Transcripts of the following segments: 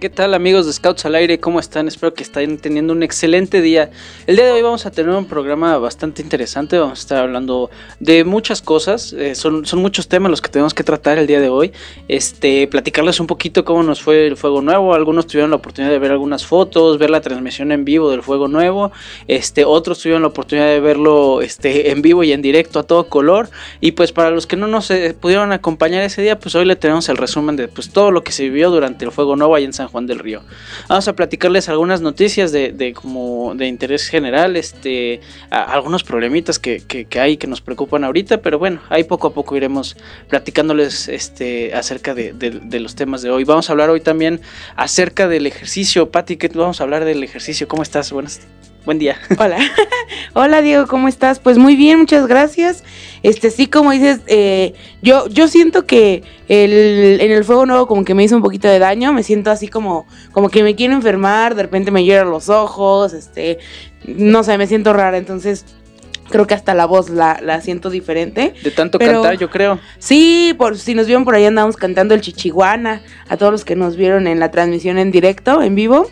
¿Qué tal amigos de Scouts al Aire? ¿Cómo están? Espero que estén teniendo un excelente día. El día de hoy vamos a tener un programa bastante interesante. Vamos a estar hablando de muchas cosas. Eh, son, son muchos temas los que tenemos que tratar el día de hoy. Este, platicarles un poquito cómo nos fue el Fuego Nuevo. Algunos tuvieron la oportunidad de ver algunas fotos, ver la transmisión en vivo del Fuego Nuevo. Este, otros tuvieron la oportunidad de verlo este, en vivo y en directo a todo color. Y pues para los que no nos eh, pudieron acompañar ese día, pues hoy le tenemos el resumen de pues, todo lo que se vivió durante el Fuego Nuevo ahí en San Juan del Río. Vamos a platicarles algunas noticias de, de como de interés general, este, algunos problemitas que, que- que hay que nos preocupan ahorita, pero bueno, ahí poco a poco iremos platicándoles este, acerca de, los temas de hoy. Vamos a hablar hoy también acerca del ejercicio. Pati, ¿qué vamos a hablar del ejercicio? ¿Cómo estás? Buenas, buen día. Hola. Hola Diego, ¿cómo estás? Pues muy bien, muchas gracias. Este sí, como dices, eh, yo, yo siento que el, en el fuego nuevo como que me hizo un poquito de daño, me siento así como, como que me quiero enfermar, de repente me lloran los ojos, este, no sé, me siento rara, entonces creo que hasta la voz la, la siento diferente. De tanto Pero- cantar, yo creo. Sí, por si nos vieron por ahí andábamos cantando el chichiguana a todos los que nos vieron en la transmisión en directo, en vivo.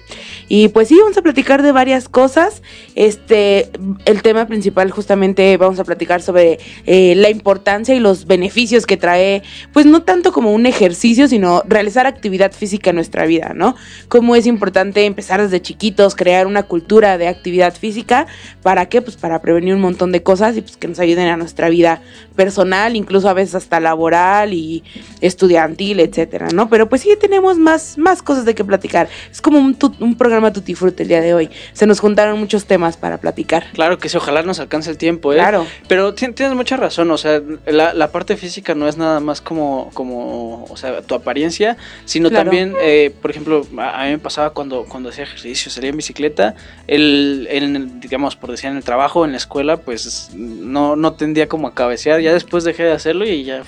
Y pues sí, vamos a platicar de varias cosas. Este, el tema principal justamente vamos a platicar sobre eh, la importancia y los beneficios que trae, pues no tanto como un ejercicio, sino realizar actividad física en nuestra vida, ¿no? Cómo es importante empezar desde chiquitos, crear una cultura de actividad física. ¿Para qué? Pues para prevenir un montón de cosas y pues que nos ayuden a nuestra vida personal, incluso a veces hasta laboral y estudiantil, etcétera, ¿no? Pero pues sí tenemos más, más cosas de qué platicar. Es como un programa tutti frutti el día de hoy. Se nos juntaron muchos temas para platicar. Claro que sí, ojalá nos alcance el tiempo, ¿eh? Claro. Pero ti- tienes mucha razón, o sea, la, la parte física no es nada más como, como o sea, tu apariencia, sino Claro. también, eh, por ejemplo, a, mí me pasaba cuando, cuando hacía ejercicio, salía en bicicleta, el, el, digamos, por decir, en el trabajo, en la escuela, pues no, no tendía como a cabecear, ya después dejé de hacerlo y ya...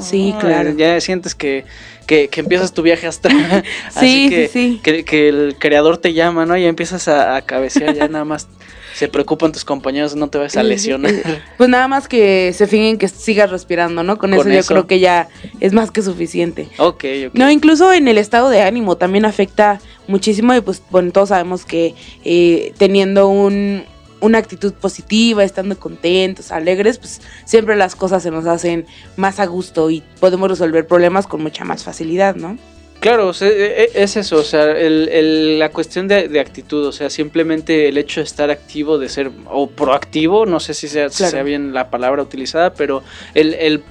Sí, claro. Ya sientes que, que, que empiezas tu viaje astral. Así Sí, que, sí, sí. Que, que el creador te llama, ¿no? Y empiezas a, a cabecear, ya nada más se preocupan tus compañeros, no te vas a lesionar. Pues nada más que se fijen que sigas respirando, ¿no? Con, Con eso yo creo que ya es más que suficiente. ok, ok. No, incluso en el estado de ánimo también afecta muchísimo y pues bueno, todos sabemos que eh, teniendo un, una actitud positiva, estando contentos, alegres, pues siempre las cosas se nos hacen más a gusto y podemos resolver problemas con mucha más facilidad, ¿no? Claro, o sea, e- e- es eso, o sea, el- el- la cuestión de, de actitud, o sea, simplemente el hecho de estar activo, de ser, o proactivo, no sé si sea, si sea bien la palabra utilizada, pero el, el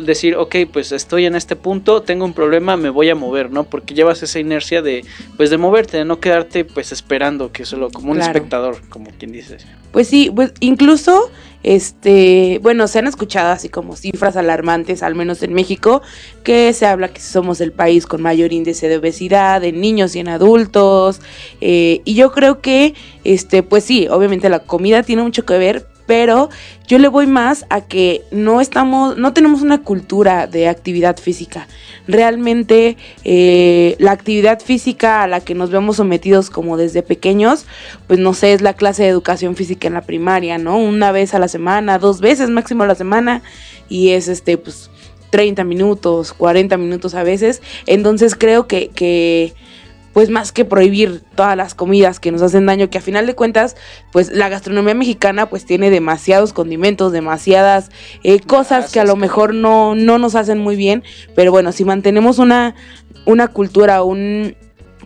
decir, ok, pues estoy en este punto, tengo un problema, me voy a mover, ¿no? Porque llevas esa inercia de, pues de moverte, de no quedarte, pues esperando, que solo como un Claro. espectador, como quien dice. Pues sí, pues incluso, este, bueno, se han escuchado así como cifras alarmantes, al menos en México, que se habla que somos el país con mayor índice de obesidad en niños y en adultos, eh, y yo creo que, este, pues sí, obviamente la comida tiene mucho que ver, pero yo le voy más a que no estamos, no tenemos una cultura de actividad física. Realmente eh, la actividad física a la que nos vemos sometidos como desde pequeños, pues no sé, es la clase de educación física en la primaria, ¿no? Una vez a la semana, dos veces máximo a la semana, y es este, pues 30 minutos, 40 minutos a veces. Entonces creo que, que pues más que prohibir todas las comidas que nos hacen daño, que a final de cuentas, pues la gastronomía mexicana pues tiene demasiados condimentos, demasiadas eh, cosas que a lo mejor no, no nos hacen muy bien, pero bueno, si mantenemos una, una cultura, un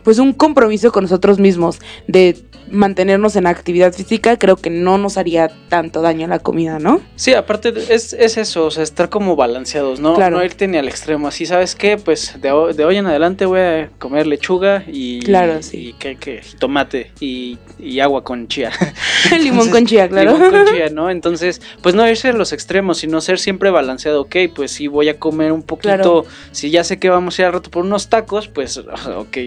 pues un compromiso con nosotros mismos de mantenernos en actividad física, creo que no nos haría tanto daño la comida, ¿no? Sí, aparte es, es eso, o sea, estar como balanceados, ¿no? Claro. No irte ni al extremo. Así, ¿sabes qué? Pues de, de hoy en adelante voy a comer lechuga y, Claro, sí. y, ¿qué- qué? tomate y, y agua con chía. Limón Entonces, con chía, claro. limón con chía, ¿no? Entonces, pues no irse a los extremos, sino ser siempre balanceado. Ok, pues si voy a comer un poquito, Claro. si ya sé que vamos a ir al rato por unos tacos, pues ok,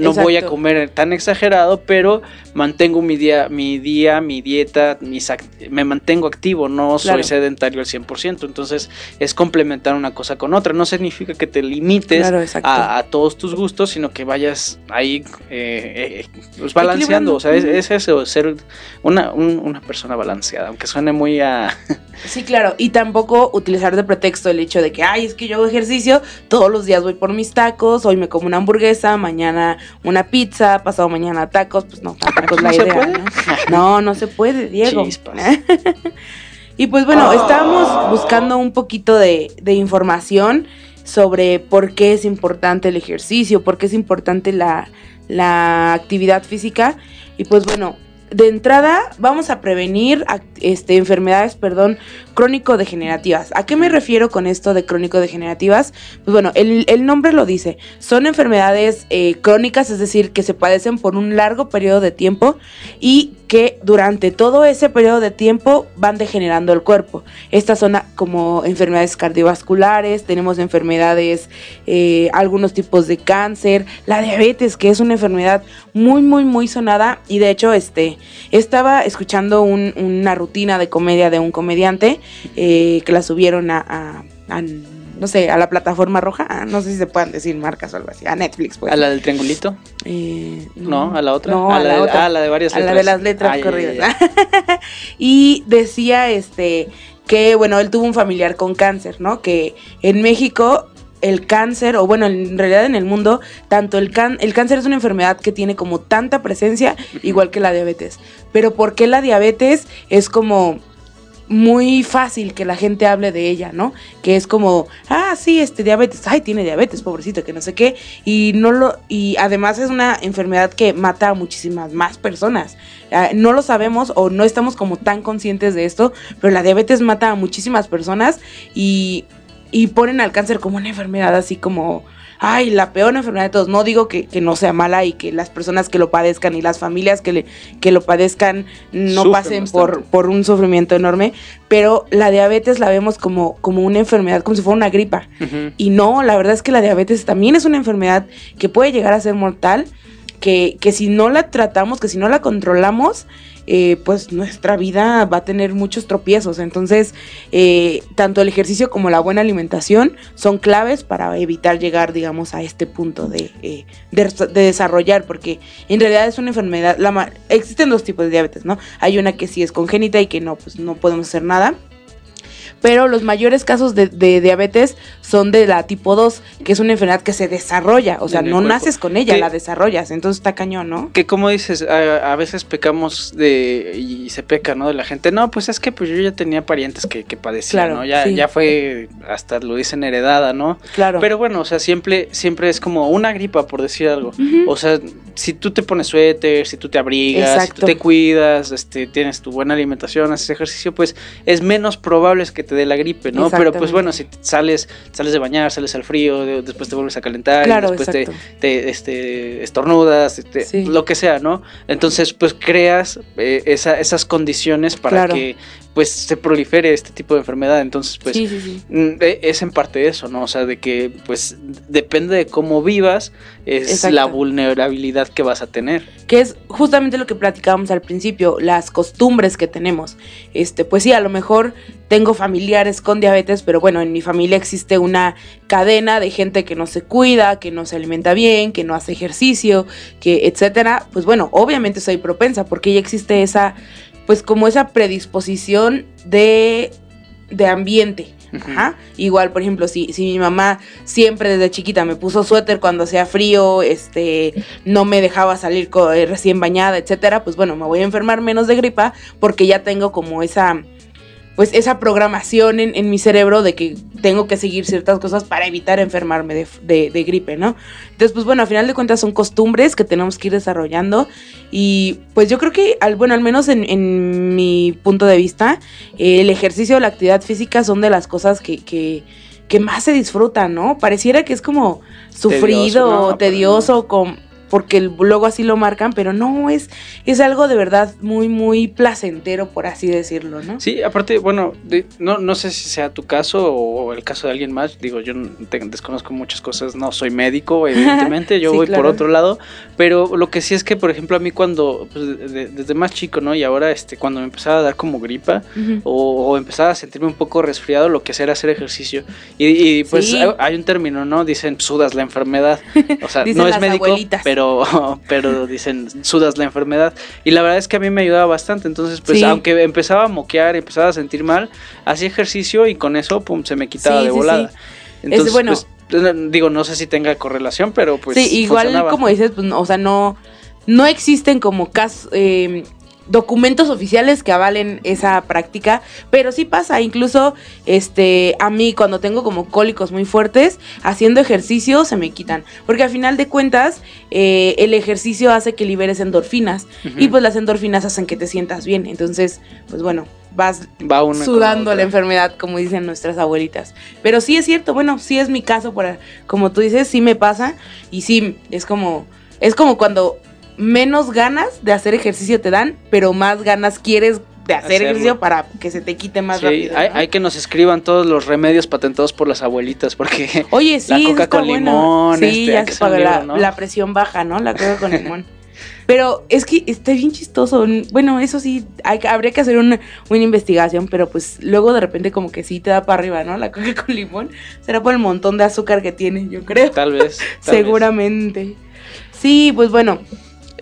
no voy a comer tan exagerado, pero mantengo mi día, mi día, mi dieta, mis act- me mantengo activo, no Claro. soy sedentario al 100%. Entonces, es complementar una cosa con otra. No significa que te limites Claro, a, a todos tus gustos, sino que vayas ahí eh, eh, pues balanceando. O sea, es, es eso, ser una, un- una persona balanceada, aunque suene muy a... Sí, claro, y tampoco utilizar de pretexto el hecho de que, ay, es que yo hago ejercicio, todos los días voy por mis tacos, hoy me como una hamburguesa, mañana una pizza, pasado mañana tacos, pues no, tampoco es la ¿No se idea, puede? ¿no? No, no se puede, Diego. Y pues bueno, estábamos buscando un poquito de, de información sobre por qué es importante el ejercicio, por qué es importante la, la actividad física. Y pues bueno, de entrada vamos a prevenir este, enfermedades, perdón, crónico-degenerativas. ¿A qué me refiero con esto de crónico-degenerativas? Pues bueno, el, el nombre lo dice. Son enfermedades eh, crónicas, es decir, que se padecen por un largo periodo de tiempo y que durante todo ese periodo de tiempo van degenerando el cuerpo. Estas son como enfermedades cardiovasculares, tenemos enfermedades, eh, algunos tipos de cáncer, la diabetes, que es una enfermedad muy, muy, muy sonada. Y de hecho, este, estaba escuchando un- una rutina de comedia de un comediante eh, que la subieron a, a- a, no sé, a la plataforma roja, ah, no sé si se puedan decir marcas o algo así, a Netflix, pues. ¿A la del triangulito? Eh, No, a la otra. No, a, a la de, otra. ah, la de varias a letras. la de las letras corridas. ya, ya. y decía este que bueno, él tuvo un familiar con cáncer, ¿no? Que en México el cáncer, o bueno, en realidad en el mundo, tanto el, can el cáncer es una enfermedad que tiene como tanta presencia, igual que la diabetes. Pero ¿por qué la diabetes es como muy fácil que la gente hable de ella, ¿no? Que es como, ah, sí, este diabetes, ay, tiene diabetes, pobrecito, que no sé qué, y no lo y además es una enfermedad que mata a muchísimas más personas. Ah, no lo sabemos o no estamos como tan conscientes de esto, pero la diabetes mata a muchísimas personas y y ponen al cáncer como una enfermedad así como ay, la peor enfermedad de todos. No digo que, que no sea mala y que las personas que lo padezcan y las familias que, le, que lo padezcan no Sufren pasen por, por un sufrimiento enorme, pero la diabetes la vemos como, como una enfermedad, como si fuera una gripa. Y no, la verdad es que la diabetes también es una enfermedad que puede llegar a ser mortal, que, que si no la tratamos, que si no la controlamos, eh, pues nuestra vida va a tener muchos tropiezos. Entonces, eh, tanto el ejercicio como la buena alimentación son claves para evitar llegar, digamos, a este punto de, eh, de, de desarrollar, porque en realidad es una enfermedad, la existen dos tipos de diabetes, ¿no? Hay una que sí es congénita y que no, pues no podemos hacer nada. Pero los mayores casos de, de diabetes son de la tipo 2, que es una enfermedad que se desarrolla. O sea, no cuerpo. naces con ella, Que- la desarrollas. Entonces está cañón, ¿no? Que como dices, a, a veces pecamos de y se peca, ¿no? De la gente. No, pues es que pues yo ya tenía parientes que, que padecían, Claro, ¿no? Ya, sí. ya fue, hasta lo dicen heredada, ¿no? Claro. Pero bueno, o sea, siempre, siempre es como una gripa, por decir algo. O sea, si tú te pones suéter, si tú te abrigas, si tú te cuidas, este, tienes tu buena alimentación, haces ejercicio, pues es menos probable que te dé la gripe, ¿no? Pero pues bueno, si te- sales, sales de bañar, sales al frío, de- después te vuelves a calentar, y Claro, después te, te, este, estornudas, Sí. lo que sea, ¿no? Entonces, pues creas eh, esa- esas condiciones para Claro. que pues se prolifere este tipo de enfermedad. Entonces, pues sí, sí, sí. Mm, e- Es en parte eso, ¿no? O sea, de que pues depende de cómo vivas, es Exacto. la vulnerabilidad que vas a tener. que es justamente lo que platicábamos al principio, las costumbres que tenemos. Este, pues sí, a lo mejor tengo familiares con diabetes, pero bueno, en mi familia existe una cadena de gente que no se cuida, que no se alimenta bien, que no hace ejercicio, que etcétera. Pues bueno, obviamente soy propensa porque ya existe esa pues como esa predisposición de de ambiente. Ajá. Igual, por ejemplo, si, si mi mamá siempre desde chiquita me puso suéter cuando hacía frío, este, no me dejaba salir eh, recién bañada, etcétera, pues bueno, me voy a enfermar menos de gripa porque ya tengo como esa pues esa programación en, en, mi cerebro de que tengo que seguir ciertas cosas para evitar enfermarme de, de, de, gripe, ¿no? Entonces, pues bueno, a final de cuentas son costumbres que tenemos que ir desarrollando y pues yo creo que, al, bueno, al menos en, en mi punto de vista, eh, el ejercicio o la actividad física son de las cosas que, que, que más se disfrutan, ¿no? Pareciera que es como sufrido, tedioso, no, tedioso con porque luego así lo marcan, pero no, es, es algo de verdad muy, muy placentero, por así decirlo, ¿no? Sí, aparte, bueno, de, no, no sé si sea tu caso o el caso de alguien más, digo, yo te, desconozco muchas cosas, no soy médico, evidentemente, yo sí, voy claro. por otro lado, pero lo que sí es que, por ejemplo, a mí cuando, pues, de, desde más chico, ¿no? Y ahora, este, cuando me empezaba a dar como gripa uh -huh. o, o, empezaba a sentirme un poco resfriado, lo que hacía era hacer ejercicio. Y, y pues sí. hay, hay, un término, ¿no? Dicen, sudas la enfermedad, o sea, no es médico, abuelitas. pero pero, pero dicen, sudas la enfermedad. Y la verdad es que a mí me ayudaba bastante. Entonces, pues, sí. aunque empezaba a moquear, empezaba a sentir mal, hacía ejercicio y con eso, pum, se me quitaba sí, de volada. Sí, Entonces, es bueno. Pues, digo, no sé si tenga correlación, pero pues. Sí, igual funcionaba. como dices, pues, o sea, no, no existen como casos. Eh, documentos oficiales que avalen esa práctica, pero sí pasa, incluso este a mí cuando tengo como cólicos muy fuertes, haciendo ejercicio se me quitan, porque al final de cuentas eh, el ejercicio hace que liberes endorfinas uh -huh. y pues las endorfinas hacen que te sientas bien, entonces pues bueno, vas Va sudando la enfermedad, como dicen nuestras abuelitas. Pero sí es cierto, bueno, sí es mi caso, para, como tú dices, sí me pasa y sí, es como, es como cuando menos ganas de hacer ejercicio te dan, pero más ganas quieres de hacer Hacerlo. ejercicio para que se te quite más sí, rápido. Hay, ¿no? hay, que nos escriban todos los remedios patentados por las abuelitas, porque Oye, sí, la coca con bueno. limón, sí, este, ya se paga la, ¿no? la, presión baja, ¿no? La coca con limón. Pero es que está bien chistoso. Bueno, eso sí, hay, habría que hacer una, una, investigación, pero pues luego de repente como que sí te da para arriba, ¿no? La coca con limón. Será por el montón de azúcar que tiene, yo creo. Tal vez. Tal Seguramente. Vez. Sí, pues bueno,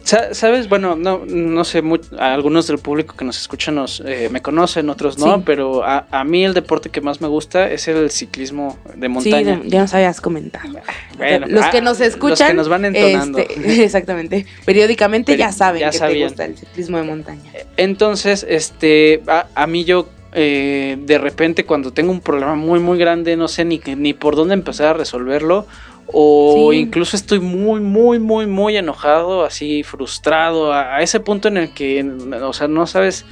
Sabes, bueno, no, no sé, muy, algunos del público que nos escuchan nos, eh, me conocen, otros no, sí. pero a, a, mí el deporte que más me gusta es el ciclismo de montaña. Sí, ya nos habías comentado. Bueno, los que nos escuchan, los que nos van entonando. Este, exactamente, periódicamente Peri ya saben ya que sabían. te gusta el ciclismo de montaña. Entonces, este, a, a mí yo eh, de repente cuando tengo un problema muy muy grande no sé ni, ni por dónde empezar a resolverlo o sí. incluso estoy muy, muy, muy, muy enojado, así frustrado, a, a, ese punto en el que, o sea, no sabes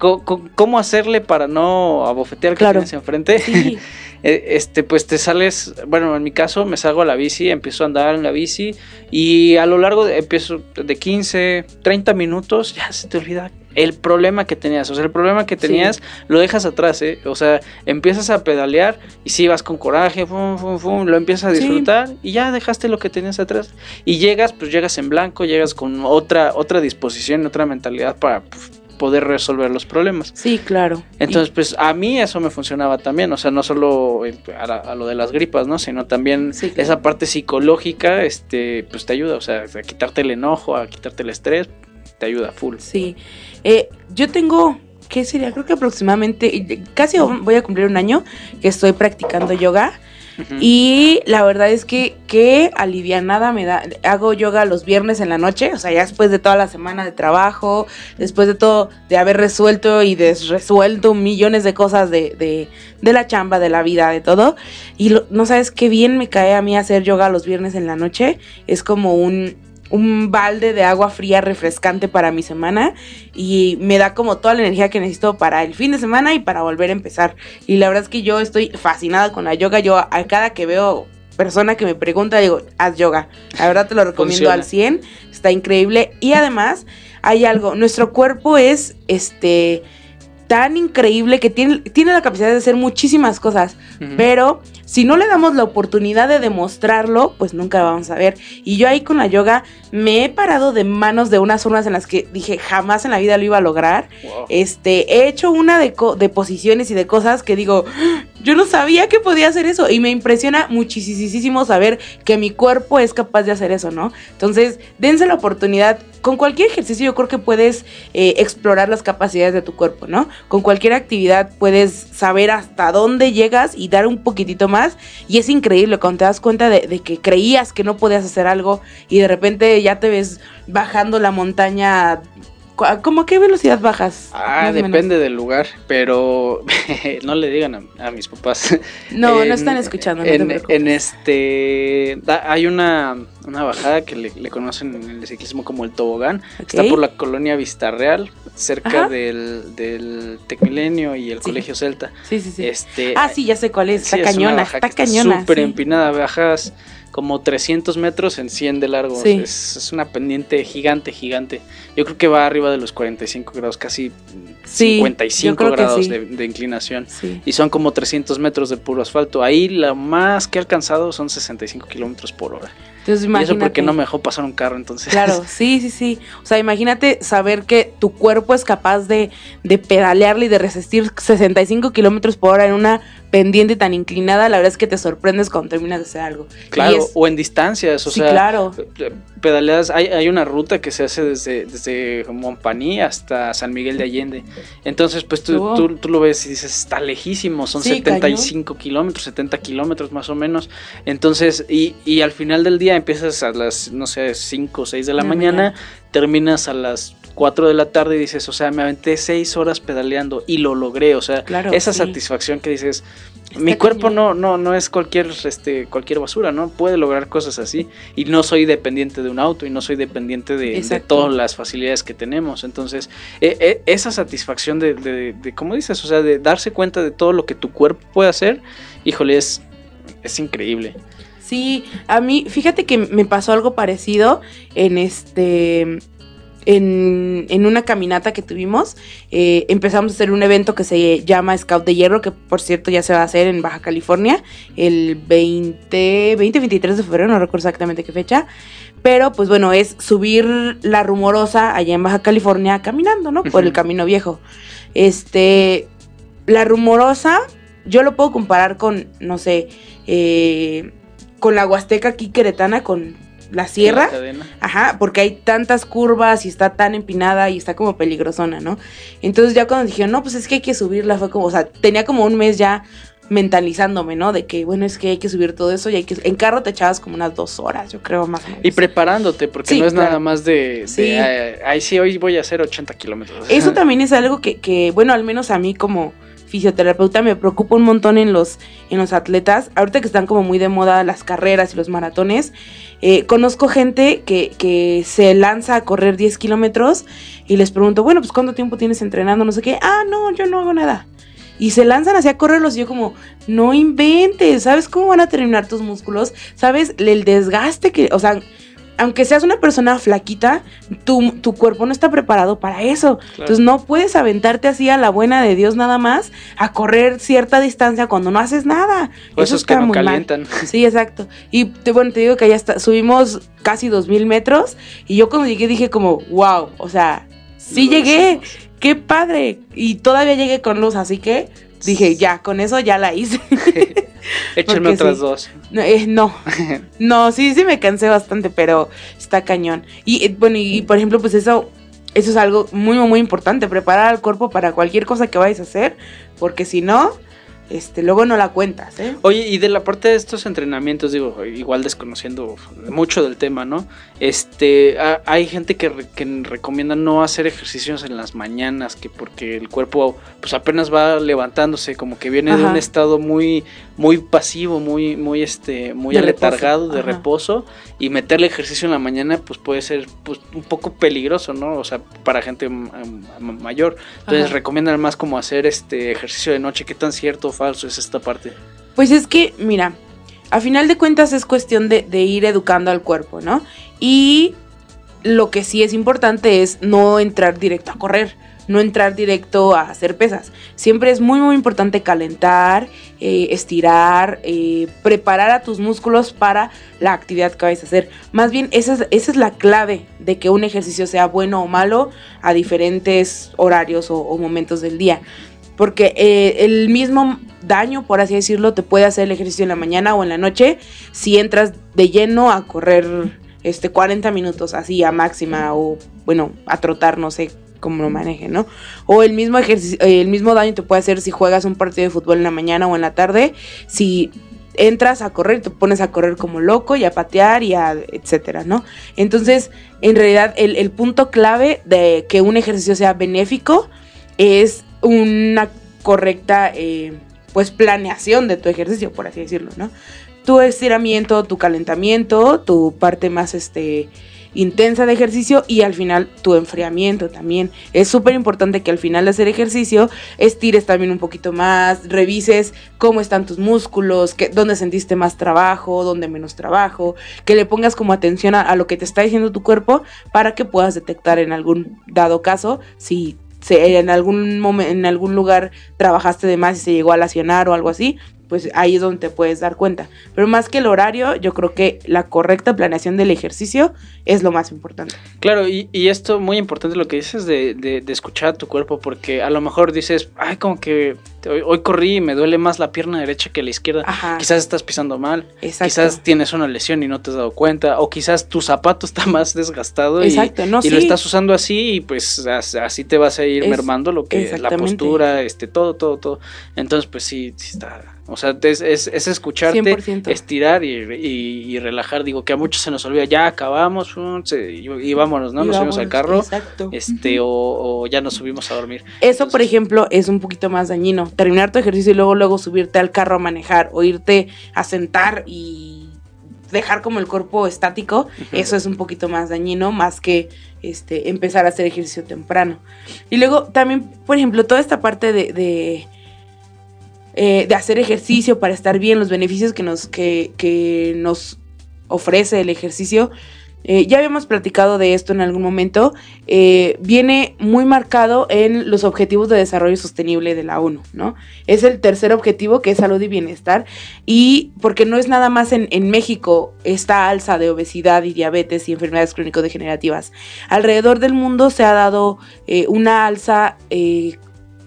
cómo hacerle para no abofetear que claro. tienes enfrente. Sí. E, este, pues te sales, bueno, en mi caso me salgo a la bici, empiezo a andar en la bici y a lo largo de, empiezo de 15, 30 minutos, ya se te olvida el problema que tenías, o sea, el problema que tenías sí. lo dejas atrás, ¿eh? O sea, empiezas a pedalear y sí vas con coraje, fum, fum, fum, lo empiezas a disfrutar sí. y ya dejaste lo que tenías atrás y llegas, pues llegas en blanco, llegas con otra otra disposición, otra mentalidad para pues, poder resolver los problemas. Sí, claro. Entonces, y... pues a mí eso me funcionaba también, o sea, no solo a, la, a lo de las gripas, ¿no? Sino también sí, claro. esa parte psicológica, este, pues te ayuda, o sea, a quitarte el enojo, a quitarte el estrés, te ayuda full. Sí. Eh, yo tengo, ¿qué sería? Creo que aproximadamente, casi voy a cumplir un año que estoy practicando yoga. Y la verdad es que qué alivianada me da. Hago yoga los viernes en la noche, o sea, ya después de toda la semana de trabajo, después de todo, de haber resuelto y desresuelto millones de cosas de, de, de la chamba, de la vida, de todo. Y no sabes qué bien me cae a mí hacer yoga los viernes en la noche. Es como un un balde de agua fría refrescante para mi semana y me da como toda la energía que necesito para el fin de semana y para volver a empezar. Y la verdad es que yo estoy fascinada con la yoga. Yo a cada que veo persona que me pregunta digo, haz yoga. La verdad te lo recomiendo Funciona. al 100. Está increíble y además hay algo, nuestro cuerpo es este tan increíble que tiene, tiene la capacidad de hacer muchísimas cosas, uh -huh. pero si no le damos la oportunidad de demostrarlo, pues nunca vamos a ver. Y yo ahí con la yoga me he parado de manos de unas formas en las que dije jamás en la vida lo iba a lograr. Wow. Este, he hecho una de, de posiciones y de cosas que digo, yo no sabía que podía hacer eso y me impresiona muchísimo saber que mi cuerpo es capaz de hacer eso, ¿no? Entonces, dense la oportunidad. Con cualquier ejercicio yo creo que puedes eh, explorar las capacidades de tu cuerpo, ¿no? Con cualquier actividad puedes saber hasta dónde llegas y dar un poquitito más y es increíble cuando te das cuenta de, que creías que no podías hacer algo y de repente ya te ves bajando la montaña ¿Cómo a qué velocidad bajas? Ah, depende del lugar, pero no le digan a, mis papás. No, no están escuchando. en, este, hay una, bajada que le, conocen en el ciclismo como el tobogán. Está por la colonia Vistarreal, cerca del, del Tecmilenio y el Colegio Celta. Sí, sí, sí. Este, ah, sí, ya sé cuál es. Está cañona, está cañona. Súper empinada, bajas como 300 metros en 100 de largo. Es, una pendiente gigante, gigante. Yo creo que va arriba de los 45 grados, casi 55 grados de, inclinación. Y son como 300 metros de puro asfalto. Ahí la más que he alcanzado son 65 kilómetros por hora. Entonces, imagínate. Y eso porque no me dejó pasar un carro, entonces. Claro, sí, sí, sí. O sea, imagínate saber que tu cuerpo es capaz de, de pedalearle y de resistir 65 kilómetros por hora en una pendiente tan inclinada, la verdad es que te sorprendes cuando terminas de hacer algo. Claro, o en distancias, o sí, sea, claro. pedaleas, hay, hay una ruta que se hace desde, desde Montpaní hasta San Miguel de Allende. Entonces, pues tú, tú, lo ves y dices, está lejísimo, son 75 kilómetros, 70 kilómetros más o menos. Entonces, y, y al final del día empiezas a las, no sé, 5 o 6 de la mañana, terminas a las 4 de la tarde y dices, o sea, me aventé 6 horas pedaleando y lo logré, o sea, esa satisfacción que dices, mi cuerpo no, no, no es cualquier, este, cualquier basura, ¿no? Puede lograr cosas así y no soy dependiente de un auto y no soy dependiente de, todas las facilidades que tenemos, entonces, e, e, esa satisfacción de, de, de, como dices, o sea, de darse cuenta de todo lo que tu cuerpo puede hacer, híjole, es, es increíble. Sí, a mí, fíjate que me pasó algo parecido en este. En, en una caminata que tuvimos, eh, empezamos a hacer un evento que se llama Scout de Hierro, que por cierto ya se va a hacer en Baja California el 20, 20 23 de febrero, no recuerdo exactamente qué fecha. Pero pues bueno, es subir la rumorosa allá en Baja California caminando, ¿no? Por el camino viejo. Este, la rumorosa, yo lo puedo comparar con, no sé, eh, con la Huasteca aquí queretana, con la sierra. ajá, porque hay tantas curvas y está tan empinada y está como peligrosona, ¿no? Entonces ya cuando dijeron, no, pues es que hay que subirla, fue como, o sea, tenía como un mes ya mentalizándome, ¿no? De que, bueno, es que hay que subir todo eso y hay que... En carro te echabas como unas dos horas, yo creo, más o menos. Y preparándote, porque no es nada más de... Sí. ay, sí, hoy voy a hacer 80 kilómetros. Eso también es algo que, que, bueno, al menos a mí como fisioterapeuta me preocupa un montón en los, en los atletas. Ahorita que están como muy de moda las carreras y los maratones, eh, conozco gente que, que, se lanza a correr 10 kilómetros y les pregunto, bueno, pues ¿cuánto tiempo tienes entrenando? No sé qué. Ah, no, yo no hago nada. Y se lanzan así a correrlos y yo como, no inventes, ¿sabes cómo van a terminar tus músculos? ¿Sabes el desgaste que, o sea, aunque seas una persona flaquita, tu, tu cuerpo no está preparado para eso. Entonces no puedes aventarte así a la buena de Dios nada más a correr cierta distancia cuando no haces nada. eso es que no calientan. Sí, exacto. Y te, bueno, te digo que ya está, subimos casi dos mil metros y yo cuando llegué dije como, wow, o sea, sí llegué, qué padre. Y todavía llegué con luz, así que dije, ya, con eso ya la hice. Échame otras dos. Eh, no, no, sí, sí me cansé bastante, pero está cañón. Y eh, bueno, y, por ejemplo, pues eso, eso es algo muy, muy importante, preparar al cuerpo para cualquier cosa que vayas a hacer, porque si no, este, luego no la cuentas, ¿eh? Oye, y de la parte de estos entrenamientos, digo, igual desconociendo mucho del tema, ¿no? Este, hay gente que, recomienda no hacer ejercicios en las mañanas, que porque el cuerpo, pues apenas va levantándose, como que viene de un estado muy, muy pasivo, muy, muy, este, muy aletargado, de reposo, y meterle ejercicio en la mañana, pues puede ser, pues, un poco peligroso, ¿no? O sea, para gente mayor. Entonces recomiendan más como hacer este ejercicio de noche, qué tan cierto falso es esta parte? Pues es que, mira, a final de cuentas es cuestión de, ir educando al cuerpo, ¿no? Y lo que sí es importante es no entrar directo a correr, no entrar directo a hacer pesas. Siempre es muy, muy importante calentar, eh, estirar, eh, preparar a tus músculos para la actividad que vais a hacer. Más bien, esa es, esa es la clave de que un ejercicio sea bueno o malo a diferentes horarios o momentos del día porque eh, el mismo daño, por así decirlo, te puede hacer el ejercicio en la mañana o en la noche si entras de lleno a correr este 40 minutos así a máxima o bueno, a trotar, no sé cómo lo maneje, ¿no? O el mismo ejercicio, el mismo daño te puede hacer si juegas un partido de fútbol en la mañana o en la tarde, si entras a correr, te pones a correr como loco y a patear y a etcétera, ¿no? Entonces, en realidad, el, el punto clave de que un ejercicio sea benéfico es una correcta, eh, pues, planeación de tu ejercicio, por así decirlo, ¿no? Tu estiramiento, tu calentamiento, tu parte más, este, intensa de ejercicio y al final tu enfriamiento también. Es súper importante que al final de hacer ejercicio estires también un poquito más, revises cómo están tus músculos, que, dónde sentiste más trabajo, dónde menos trabajo, que le pongas como atención a, a lo que te está diciendo tu cuerpo para que puedas detectar en algún dado caso si en algún momento en algún lugar trabajaste de más y se llegó a lacionar o algo así, pues ahí es donde te puedes dar cuenta. Pero más que el horario, yo creo que la correcta planeación del ejercicio es lo más importante. Claro, y, y esto muy importante lo que dices de, de, de, escuchar a tu cuerpo, porque a lo mejor dices, ay, como que hoy, hoy, corrí y me duele más la pierna derecha que la izquierda. Ajá. Quizás estás pisando mal, Exacto. quizás tienes una lesión y no te has dado cuenta, o quizás tu zapato está más desgastado Exacto, y, no, y sí. lo estás usando así y pues así te vas a ir Es- mermando lo que la postura, este, todo, todo, todo. Entonces, pues sí, sí está. O sea, es, es, es escucharte, 100%. estirar y, y, y relajar. Digo que a muchos se nos olvida, ya acabamos, y, y vámonos, ¿no? Nos subimos al carro, Exacto. este, o, o ya nos subimos a dormir. Eso, por ejemplo, es un poquito más dañino. Terminar tu ejercicio y luego, luego subirte al carro a manejar o irte a sentar y dejar como el cuerpo estático, eso es un poquito más dañino, más que este, empezar a hacer ejercicio temprano. Y luego también, por ejemplo, toda esta parte de, de, eh, de hacer ejercicio para estar bien, los beneficios que nos, que, que nos ofrece el ejercicio, eh, ya habíamos platicado de esto en algún momento, eh, viene muy marcado en los objetivos de desarrollo sostenible de la ONU, ¿no? Es el tercer objetivo que es salud y bienestar y porque no es nada más en, México esta alza de obesidad y diabetes y enfermedades crónico-degenerativas. Alrededor del mundo se ha dado eh, una alza,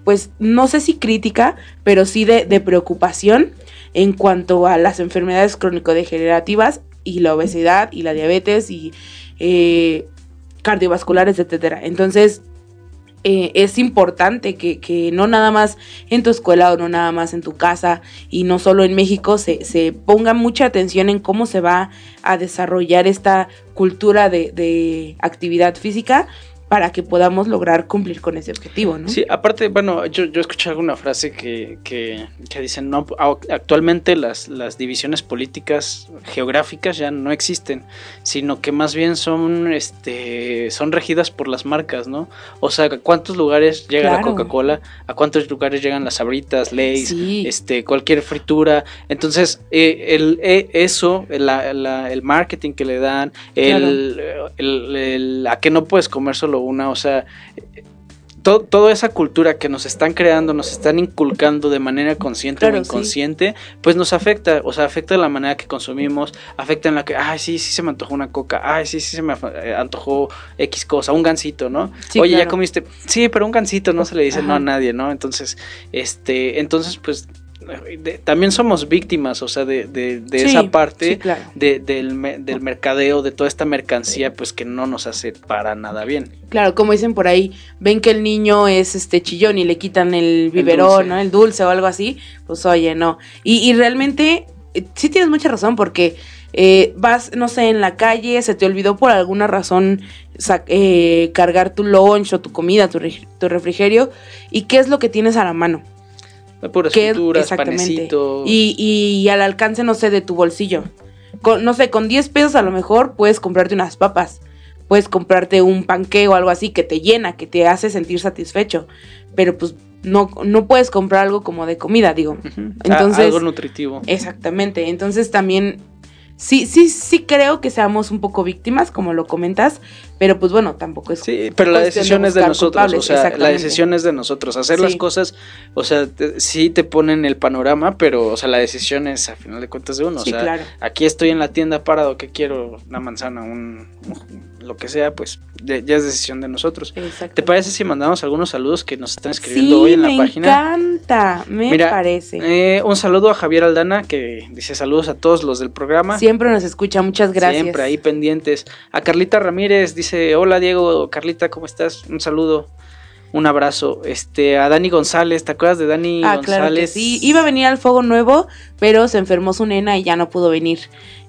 pues no sé si crítica, pero sí de preocupación en cuanto a las enfermedades crónico-degenerativas y la obesidad y la diabetes y eh, cardiovasculares, etcétera. Entonces, eh, es importante que, que no nada más en tu escuela o no nada más en tu casa y no solo en México se, se ponga mucha atención en cómo se va a desarrollar esta cultura de, de actividad física para que podamos lograr cumplir con ese objetivo, ¿no? Sí, aparte, bueno, yo, yo escuché alguna frase que, que, que dicen, no, actualmente las, las divisiones políticas geográficas ya no existen, sino que más bien son, este, son regidas por las marcas, ¿no? O sea, ¿a cuántos lugares llega la. Coca-Cola? ¿A cuántos lugares llegan las sabritas, Lay's, Sí. este, cualquier fritura? Entonces, eh, el, eh, eso, la- la- el marketing que le dan, el, el- el- a que no puedes comer solo una, o sea, to- toda esa cultura que nos están creando, nos están inculcando de manera consciente Claro, o sí. inconsciente, pues nos afecta, o sea, afecta la manera que consumimos, afecta en la que, ay, sí, sí se me antojó una coca, ay, sí, sí se me eh, antojó X cosa, un gansito, ¿no? Sí, Oye, ya comiste, sí, pero un gansito no se le dice no a nadie, ¿no? Entonces, este, entonces, pues, de- también somos víctimas, o sea, de, de, de Sí, esa parte sí, claro. de- del, me- del mercadeo, de toda esta mercancía, pues que no nos hace para nada bien. Claro, como dicen por ahí, ven que el niño es este chillón y le quitan el biberón, dulce. ¿no? El dulce o algo así, pues oye, no. Y, y realmente, eh, sí tienes mucha razón, porque eh, vas, no sé, en la calle, se te olvidó por alguna razón eh, cargar tu lunch o tu comida, tu, tu refrigerio, y qué es lo que tienes a la mano. Puras ¿Qué es- frituras, exactamente. panecito. Y, y al alcance, no sé, de tu bolsillo. Con, no sé, con 10 pesos a lo mejor puedes comprarte unas papas. Puedes comprarte un panque o algo así que te llena, que te hace sentir satisfecho. Pero pues no, no puedes comprar algo como de comida, digo. Ujú. Entonces- algo nutritivo. Exactamente. Entonces también sí, sí, sí creo que seamos un poco víctimas, como lo comentas. Pero pues bueno, tampoco es. Sí, pero la decisión es de nosotros, o sea, la decisión es de nosotros. Hacer las cosas, o sea, te- sí te ponen el panorama, pero, o sea, la decisión es a final de cuentas de uno. Sí, o sea, claro. aquí estoy en la tienda parado, que quiero? Una manzana, un, un- lo que sea, pues ya, ya es decisión de nosotros. Exacto. ¿Te parece si mandamos algunos saludos que nos están escribiendo Sí, hoy en la me página? encanta, me Mira, parece. Eh, un saludo a Javier Aldana que dice saludos a todos los del programa. Siempre nos escucha, muchas gracias. Siempre ahí pendientes. A Carlita Ramírez dice, hola Diego, Carlita, ¿cómo estás? Un saludo. un abrazo. Este, a Dani González, ¿te acuerdas de Dani Ah, González? claro que sí. Iba a venir al Fuego Nuevo, pero se enfermó su nena y ya no pudo venir.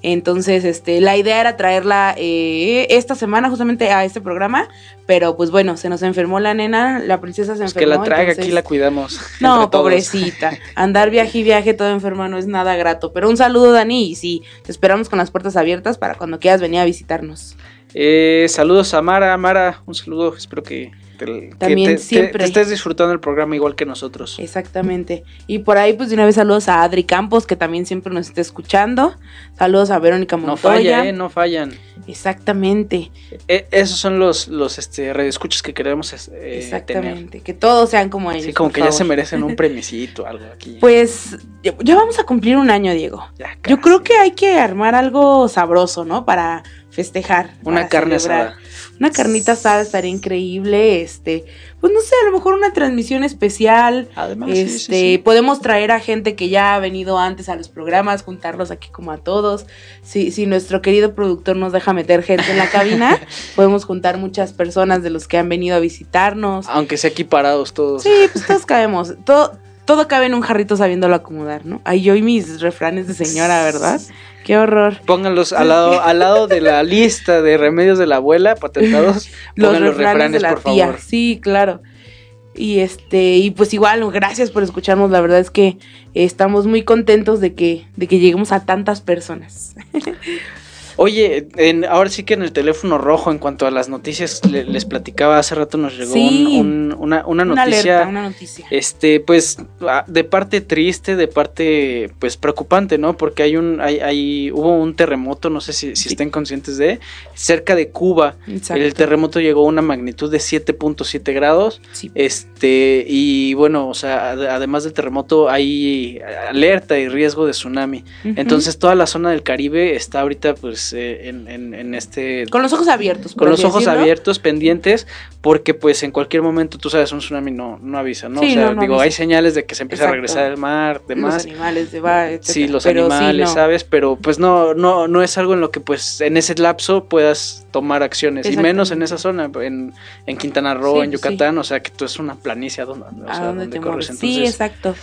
Entonces, este, la idea era traerla eh, esta semana justamente a este programa, pero pues bueno, se nos enfermó la nena, la princesa se Pues enfermó. que la traiga, entonces- aquí la cuidamos. No, pobrecita. Andar viaje y viaje todo enferma no es nada grato. Pero un saludo, Dani, y sí, te esperamos con las puertas abiertas para cuando quieras venir a visitarnos. Eh, saludos a Mara, Mara, un saludo, espero que, te- También te- te- siempre. te estés disfrutando el programa igual que nosotros. Exactamente. Y por ahí, pues de una vez saludos a Adri Campos, que también siempre nos está escuchando. Saludos a Verónica No Montoya. falla, eh, no fallan. Exactamente, Eh, esos son los, los este, radioescuchas que queremos eh, tener. exactamente. Que todos sean como ellos. Sí, como que ya se merecen un premiecito, algo aquí. Pues ya, vamos a cumplir un año, Diego. Ya, Yo creo que hay que armar algo sabroso, ¿no? Para festejar. Una carne celebrar. asada. Una carnita asada estaría increíble, este, pues no sé, a lo mejor una transmisión especial. Además, este, sí, sí. podemos traer a gente que ya ha venido antes a los programas, juntarlos aquí como a todos. Si, si nuestro querido productor nos deja meter gente en la cabina, podemos juntar muchas personas de los que han venido a visitarnos. Aunque sea equiparados todos. Sí, pues todos cabemos. Todo, todo cabe en un jarrito sabiéndolo acomodar, ¿no? Ay, yo y mis refranes de señora, ¿verdad? Qué horror. Pónganlos al lado, al lado de la lista de remedios de la abuela patentados. Los Pongan los refranes, de la por tía. favor. Sí, claro. Y este, y pues igual, gracias por escucharnos. La verdad es que estamos muy contentos de que, de que lleguemos a tantas personas. Oye, en, ahora sí que en el teléfono rojo, en cuanto a las noticias, le- les platicaba hace rato nos llegó Sí. un- un- una, una Una noticia. alerta, una noticia. Este, pues, ah, de parte triste, de parte, pues, preocupante, ¿no? Porque hay un, hay, hay, hubo un terremoto, no sé si, si estén conscientes de, cerca de Cuba. Exacto. El terremoto llegó a una magnitud de 7.7 grados. Sí. Este, y bueno, o sea, ad- además del terremoto hay alerta y riesgo de tsunami. Entonces, toda la zona del Caribe está ahorita, pues, eh, en, en- en este con los ojos abiertos. con los ojos abiertos, pendientes, porque pues en cualquier momento, tú sabes, un tsunami no, no avisa, ¿no? Sí, o sea, no, no digo, avisa. hay señales de que se empieza Exacto. a regresar el mar, Los demás. animales de va, Sí, los Pero sí, animales, no. ¿sabes? Pero pues no, no, no es algo en lo que pues en ese lapso puedas tomar acciones. Y menos en esa zona, en, en Quintana Roo, Sí, en pues, Yucatán, o sea que tú es una planicie donde, o ¿A sea, dónde te corres. mueves? Sí, Entonces, exacto.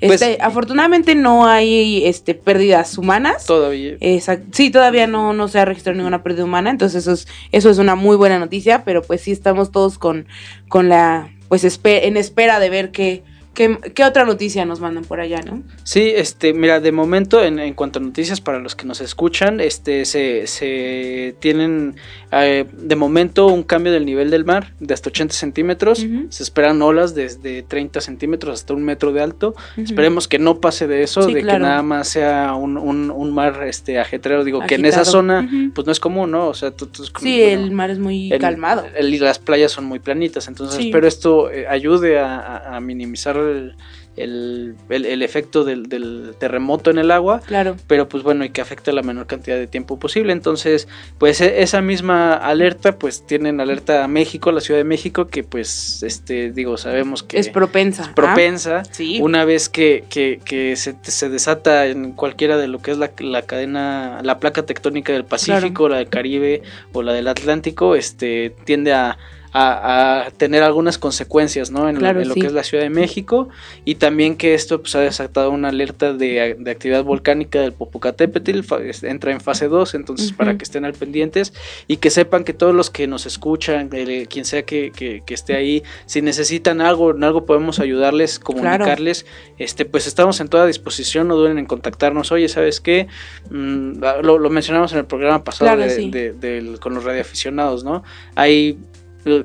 Pues- Este, afortunadamente no hay este, pérdidas humanas. todavía. Exacto. Sí, todavía no, no se ha registrado ninguna pérdida humana, entonces eso es, eso es una muy buena noticia, pero pues sí estamos todos con, con la, pues en espera de ver qué, qué, qué otra noticia nos mandan por allá, ¿no? Sí, este, mira, de momento, en, en cuanto a noticias para los que nos escuchan, este, se, se tienen eh, de momento un cambio del nivel del mar de hasta 80 centímetros. Se esperan olas desde 30 centímetros hasta un metro de alto. Esperemos que no pase de eso, Sí, de claro. que nada más sea un, un, un mar este ajetreo. Digo, que en esa zona, pues no es común, ¿no? O sea, tú, tú- Sí, bueno, el mar es muy el- calmado. el- y las playas son muy planitas, entonces Sí. espero esto eh, ayude a, a- a minimizar el, el- el- el efecto del, del terremoto en el agua, Claro. pero pues bueno, y que afecte la menor cantidad de tiempo posible. Entonces, pues e- esa misma alerta, pues tienen alerta a México, la Ciudad de México, que pues, este, digo, sabemos que es propensa. ¿ah? propensa. Sí. Una vez que, que, que se, se desata en cualquiera de lo que es la, la cadena, la placa tectónica del Pacífico, la del Caribe o la del Atlántico, este tiende a, a- a tener algunas consecuencias, ¿no? En, lo- Claro, en lo sí. que es la Ciudad de México y también que esto pues, ha desatado una alerta de, de actividad volcánica del Popocatépetl, entra en fase 2, entonces para que estén al pendientes y que sepan que todos los que nos escuchan, el- quien sea que, que- que esté ahí, si necesitan algo, en algo podemos ayudarles, comunicarles, este, pues estamos en toda disposición, no duden en contactarnos, oye, ¿sabes qué? Mm, lo, lo mencionamos en el programa pasado Claro, de- sí. de- del- con los radioaficionados, ¿no? Hay eh,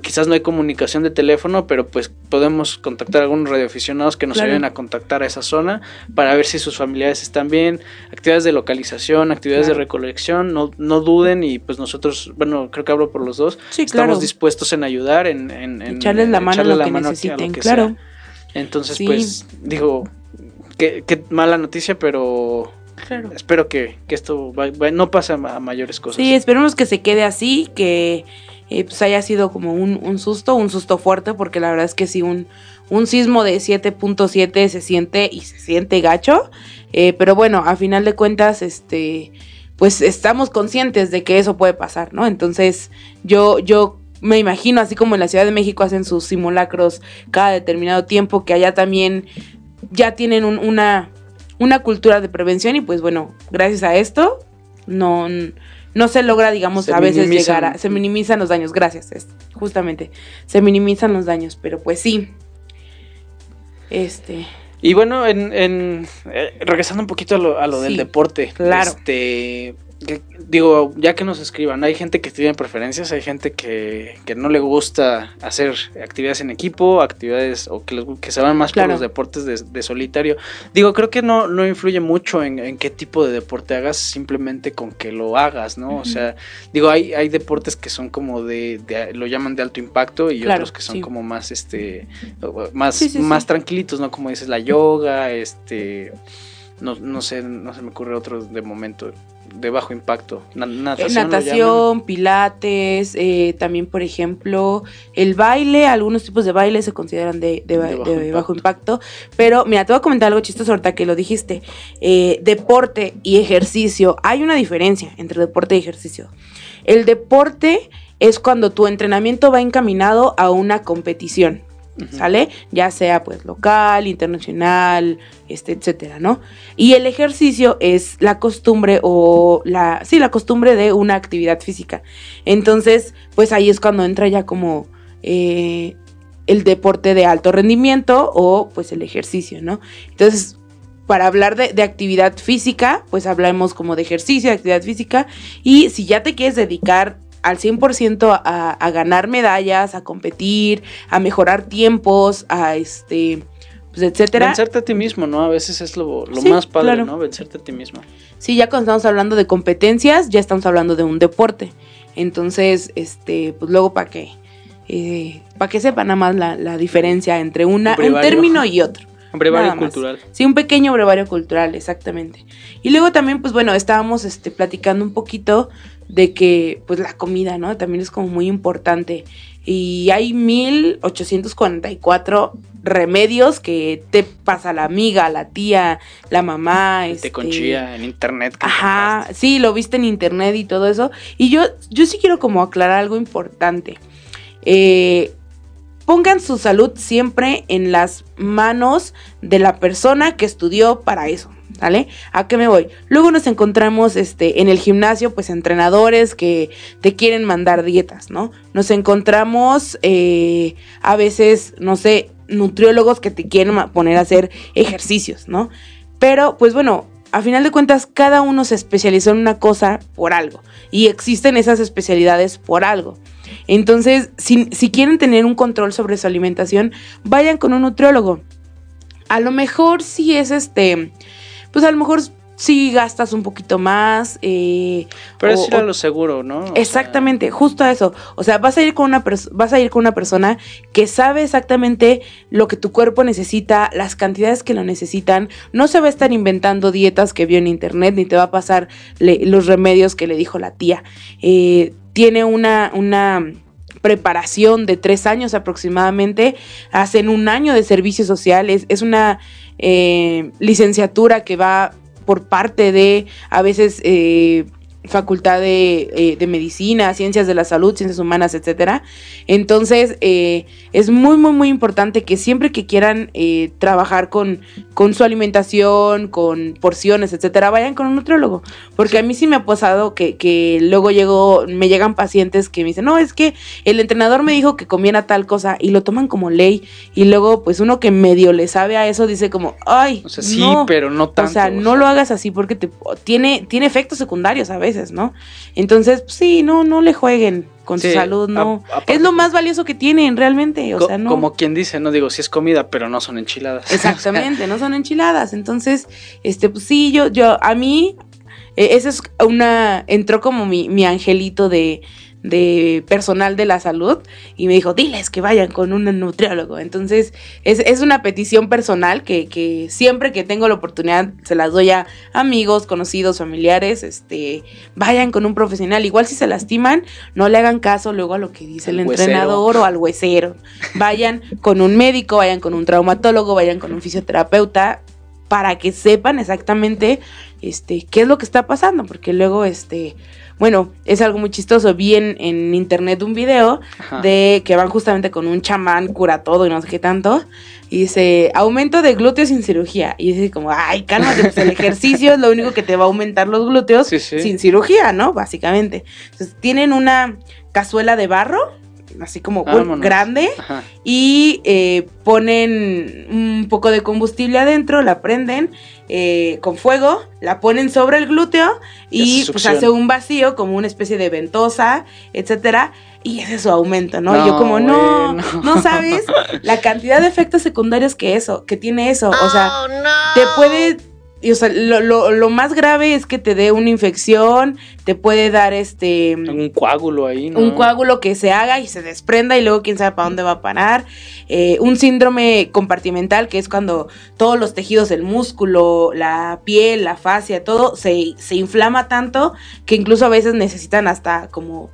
quizás no hay comunicación de teléfono, pero pues podemos contactar a algunos radioaficionados que nos Claro. ayuden a contactar a esa zona para ver si sus familiares están bien, actividades de localización, actividades Claro. de recolección, no, no duden y pues nosotros, bueno, creo que hablo por los dos, Sí, estamos claro. dispuestos en ayudar, en, en, en Echarles la mano echarle a lo la que mano necesiten, que claro. sea. Entonces, Sí. pues, digo, qué, qué mala noticia, pero Claro. espero que, que esto va- va- no pase a mayores cosas. Sí, esperemos que se quede así, que eh, pues haya sido como un, un susto, un susto fuerte, porque la verdad es que sí, un, un sismo de 7.7 se siente y se siente gacho, eh, pero bueno, a final de cuentas, este, pues estamos conscientes de que eso puede pasar, ¿no? Entonces, yo, yo me imagino, así como en la Ciudad de México hacen sus simulacros cada determinado tiempo, que allá también ya tienen una, una cultura de prevención y pues bueno, gracias a esto no, no se logra, digamos, a veces llegar a... Se minimizan los daños, gracias, justamente. Se minimizan los daños, pero pues sí. Este... Y bueno, en, en eh, regresando un poquito a lo, a lo del deporte. Claro. Este, digo, ya que nos escriban, hay gente que tiene preferencias, hay gente que, que no le gusta hacer actividades en equipo, actividades o que, que se van más por los deportes de, solitario. Digo, creo que no, no influye mucho en, qué tipo de deporte hagas, simplemente con que lo hagas, ¿no? O sea, digo, hay, hay deportes que son como de, lo llaman de alto impacto y otros que son como más, este, más, más tranquilitos, ¿no? Como dices, la yoga, este... No, no sé, no se me ocurre otro de momento de bajo impacto. natación, natación pilates, eh, también por ejemplo el baile, algunos tipos de baile se consideran de, bajo, impacto. Pero mira, te voy a comentar algo chistoso ahorita que lo dijiste. Eh, deporte y ejercicio, hay una diferencia entre deporte y ejercicio. El deporte es cuando tu entrenamiento va encaminado a una competición. ¿Sale? Ya sea pues local, internacional, este, etcétera, ¿no? Y el ejercicio es la costumbre o la, sí, la costumbre de una actividad física. Entonces, pues ahí es cuando entra ya como eh, el deporte de alto rendimiento o pues el ejercicio, ¿no? Entonces, para hablar de, actividad física, pues hablamos como de ejercicio, de actividad física. Y si ya te quieres dedicar al 100% a, a ganar medallas, a competir, a mejorar tiempos, a este, pues etcétera. Vencerte a ti mismo, ¿no? A veces es lo, más padre, ¿no? Vencerte a ti mismo. Sí, ya cuando estamos hablando de competencias, ya estamos hablando de un deporte. Entonces, este, pues luego para que, eh, para que sepan nada más la, diferencia entre una, un, término y otro. Un brevario cultural. Sí, un pequeño brevario cultural, exactamente. Y luego también, pues bueno, estábamos este, platicando un poquito de que pues la comida, ¿no? También es como muy importante. Y hay 1844 remedios que te pasa la amiga, la tía, la mamá. Este, con chía en internet. Ajá, sí, lo viste en internet y todo eso. Y yo, yo sí quiero como aclarar algo importante. Eh, pongan su salud siempre en las manos de la persona que estudió para eso. ¿Vale? ¿A qué me voy? Luego nos encontramos este, en el gimnasio, pues entrenadores que te quieren mandar dietas, ¿no? Nos encontramos eh, a veces, no sé, nutriólogos que te quieren poner a hacer ejercicios, ¿no? Pero, pues bueno, a final de cuentas, cada uno se especializó en una cosa por algo. Y existen esas especialidades por algo. Entonces, si, si quieren tener un control sobre su alimentación, vayan con un nutriólogo. A lo mejor si es este pues a lo mejor sí gastas un poquito más. Eh, Pero es ir a lo seguro, ¿no? exactamente, justo a eso. O sea, vas a ir con una vas a ir con una persona que sabe exactamente lo que tu cuerpo necesita, las cantidades que lo necesitan. No se va a estar inventando dietas que vio en internet, ni te va a pasar los remedios que le dijo la tía. Eh, tiene una, una preparación de tres años aproximadamente, hacen un año de servicios sociales, es una eh, licenciatura que va por parte de a veces eh, facultad eh, de, medicina, ciencias de la salud, ciencias humanas, etcétera. Entonces, eh, es muy, muy, muy importante que siempre que quieran eh, trabajar con, con su alimentación, con porciones, etcétera, vayan con un nutriólogo. Porque a mí sí me ha pasado que, que luego llego, me llegan pacientes que me dicen, no, es que el entrenador me dijo que comiera tal cosa y lo toman como ley. Y luego, pues uno que medio le sabe a eso dice como, ay, o sea, sí, pero no tanto. O sea, no lo hagas así porque te, tiene, tiene efectos secundarios a veces. ¿No? Entonces, pues, sí, no, no le jueguen con su salud, no. es lo más valioso que tienen realmente, o sea, no. Como quien dice, no digo, si es comida, pero no son enchiladas. Exactamente, no son enchiladas. Entonces, este, pues sí, yo, yo, a mí, e, esa es una, entró como mi, mi angelito de, de personal de la salud y me dijo, diles que vayan con un nutriólogo. Entonces, es, una petición personal que, siempre que tengo la oportunidad se las doy a amigos, conocidos, familiares, este, vayan con un profesional. Igual si se lastiman, no le hagan caso luego a lo que dice el, entrenador o al huesero. Vayan con un médico, vayan con un traumatólogo, vayan con un fisioterapeuta para que sepan exactamente este, qué es lo que está pasando, porque luego, este, bueno, es algo muy chistoso. Vi en, en internet un video Ajá. de que van justamente con un chamán, cura todo y no sé qué tanto. Y dice, aumento de glúteos sin cirugía. Y dice como, ay, cálmate, pues el ejercicio es lo único que te va a aumentar los glúteos Sí, sí. sin cirugía, ¿no? Básicamente. Entonces, tienen una cazuela de barro, así como grande, Ajá. y eh, ponen un poco de combustible adentro, la prenden eh, con fuego, la ponen sobre el glúteo y hace pues succión. hace un vacío como una especie de ventosa, etcétera, y ese es su aumento, ¿no? No, Yo como no, no. no sabes la cantidad de efectos secundarios que eso, que tiene eso, o sea, te puede y, o sea, lo, lo- lo más grave es que te dé una infección, te puede dar este Un coágulo ahí, ¿no? un coágulo que se haga y se desprenda y luego quién sabe para dónde va a parar. Eh, un síndrome compartimental que es cuando todos los tejidos del músculo, la piel, la fascia, todo se, se inflama tanto que incluso a veces necesitan hasta como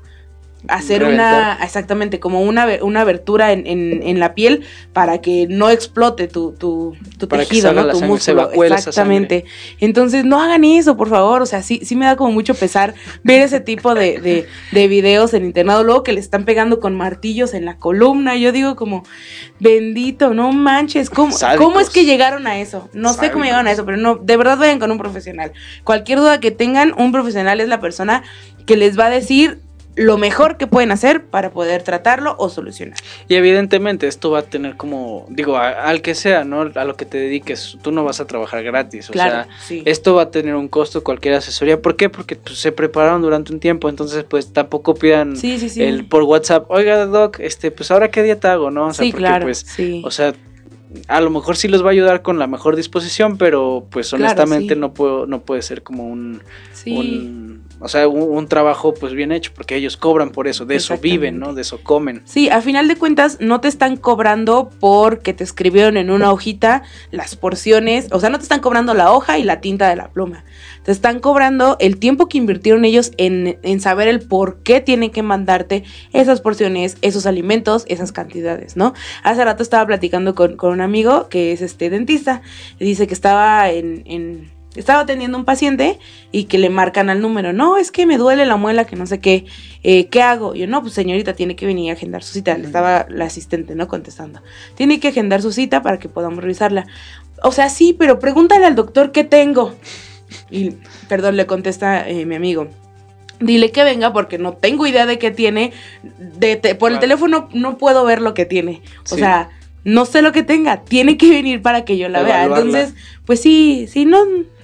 hacer Reventar. una, exactamente, como una, una abertura en, en- en la piel para que no explote tu, tu, tu Para que tejido, salga ¿no? la Tu sangre, músculo. Exactamente. Entonces, no hagan eso, por favor. O sea, sí, sí me da como mucho pesar ver ese tipo de, de, de videos en internado. Luego que le están pegando con martillos en la columna. Yo digo como, bendito, no manches. ¿Cómo, Sádicos. ¿cómo es que llegaron a eso? No sé cómo llegaron a eso, pero no, de verdad vayan con un profesional. Cualquier duda que tengan, un profesional es la persona que les va a decir lo mejor que pueden hacer para poder tratarlo o solucionar. Y evidentemente esto va a tener como, digo, a- al que sea, ¿no? A lo que te dediques, tú no vas a trabajar gratis, o Claro, sea, sí. esto va a tener un costo cualquier asesoría. ¿Por qué? Porque pues, se prepararon durante un tiempo, entonces pues tampoco pidan Sí, el por WhatsApp, oiga doc, este, pues ahora qué dieta hago, ¿no? O sea, sí, porque claro. pues, o sea, a lo mejor sí los va a ayudar con la mejor disposición, pero pues honestamente no puedo, no puede ser como un, sí. un- o sea, un, un trabajo pues bien hecho, porque ellos cobran por eso, de eso viven, ¿no? De eso comen. Sí, a final de cuentas no te están cobrando porque te escribieron en una hojita las porciones, o sea, no te están cobrando la hoja y la tinta de la pluma. Te están cobrando el tiempo que invirtieron ellos en, en saber el por qué tienen que mandarte esas porciones, esos alimentos, esas cantidades, ¿no? Hace rato estaba platicando con, con un amigo que es este dentista y dice que estaba en... en estaba atendiendo a un paciente y que le marcan al número, no, es que me duele la muela, que no sé qué, eh, ¿qué hago? Yo, no, pues señorita, tiene que venir a agendar su cita. Le estaba la asistente, ¿no? Contestando. Tiene que agendar su cita para que podamos revisarla. O sea, sí, pero pregúntale al doctor qué tengo. Y, perdón, le contesta eh, mi amigo. Dile que venga porque no tengo idea de qué tiene. De te- por el teléfono no puedo ver lo que tiene. O Sí. sea, no sé lo que tenga. Tiene que venir para que yo la vea. Entonces, pues sí, sí, no,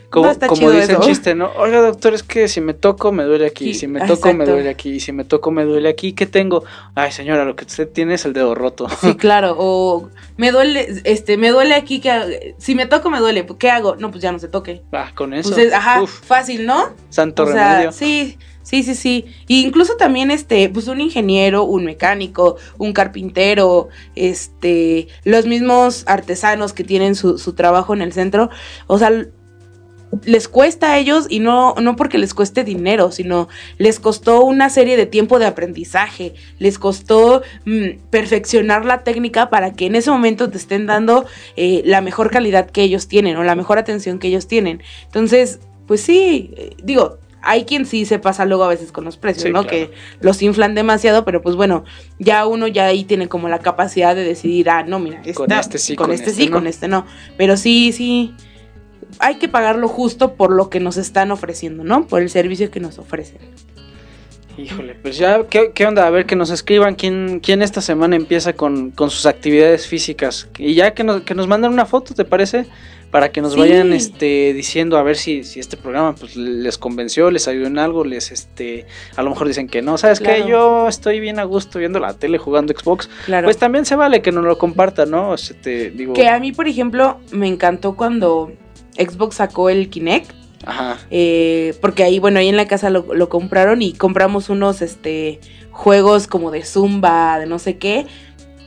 Como, no como dice el chiste, ¿no? Oiga, doctor, es que si me toco me duele aquí, Sí, si me toco me duele aquí, y si me toco me duele aquí, ¿qué tengo? Ay, señora, lo que usted tiene es el dedo roto. Sí, claro. O me duele, este, me duele aquí que si me toco me duele. ¿Qué hago? No, pues ya no se toque. Ah, con eso. Pues es- ajá, Uf, fácil, ¿no? santo o sea, remedio. sí, sí, sí, sí. Y incluso también, este, pues un ingeniero, un mecánico, un carpintero, este, los mismos artesanos que tienen su, su trabajo en el centro, o sea, les cuesta a ellos y no, no porque les cueste dinero, sino les costó una serie de tiempo de aprendizaje, les costó mm, perfeccionar la técnica para que en ese momento te estén dando eh, la mejor calidad que ellos tienen o la mejor atención que ellos tienen. Entonces, pues sí, eh, digo, hay quien sí se pasa luego a veces con los precios, Sí, ¿no? claro. Que los inflan demasiado, pero pues bueno, ya uno ya ahí tiene como la capacidad de decidir, ah, no, mira, Con este sí, con, con este, este sí, no. con este no. Pero sí, sí, hay que pagarlo justo por lo que nos están ofreciendo, ¿no? Por el servicio que nos ofrecen. Híjole, pues ya, ¿qué, qué onda? A ver, que nos escriban quién, quién esta semana empieza con, con sus actividades físicas. Y ya que nos, que nos manden una foto, ¿te parece? Para que nos Sí. vayan este, diciendo a ver si, si este programa pues, les convenció, les ayudó en algo, les este, a lo mejor dicen que no. ¿Sabes Claro. que Yo estoy bien a gusto viendo la tele jugando Xbox. Claro. Pues también se vale que nos lo compartan, ¿no? O sea, te digo. que a mí, por ejemplo, me encantó cuando Xbox sacó el Kinect. Ajá. eh, porque ahí, bueno, ahí en la casa lo, lo compraron y compramos unos este juegos como de zumba, de no sé qué.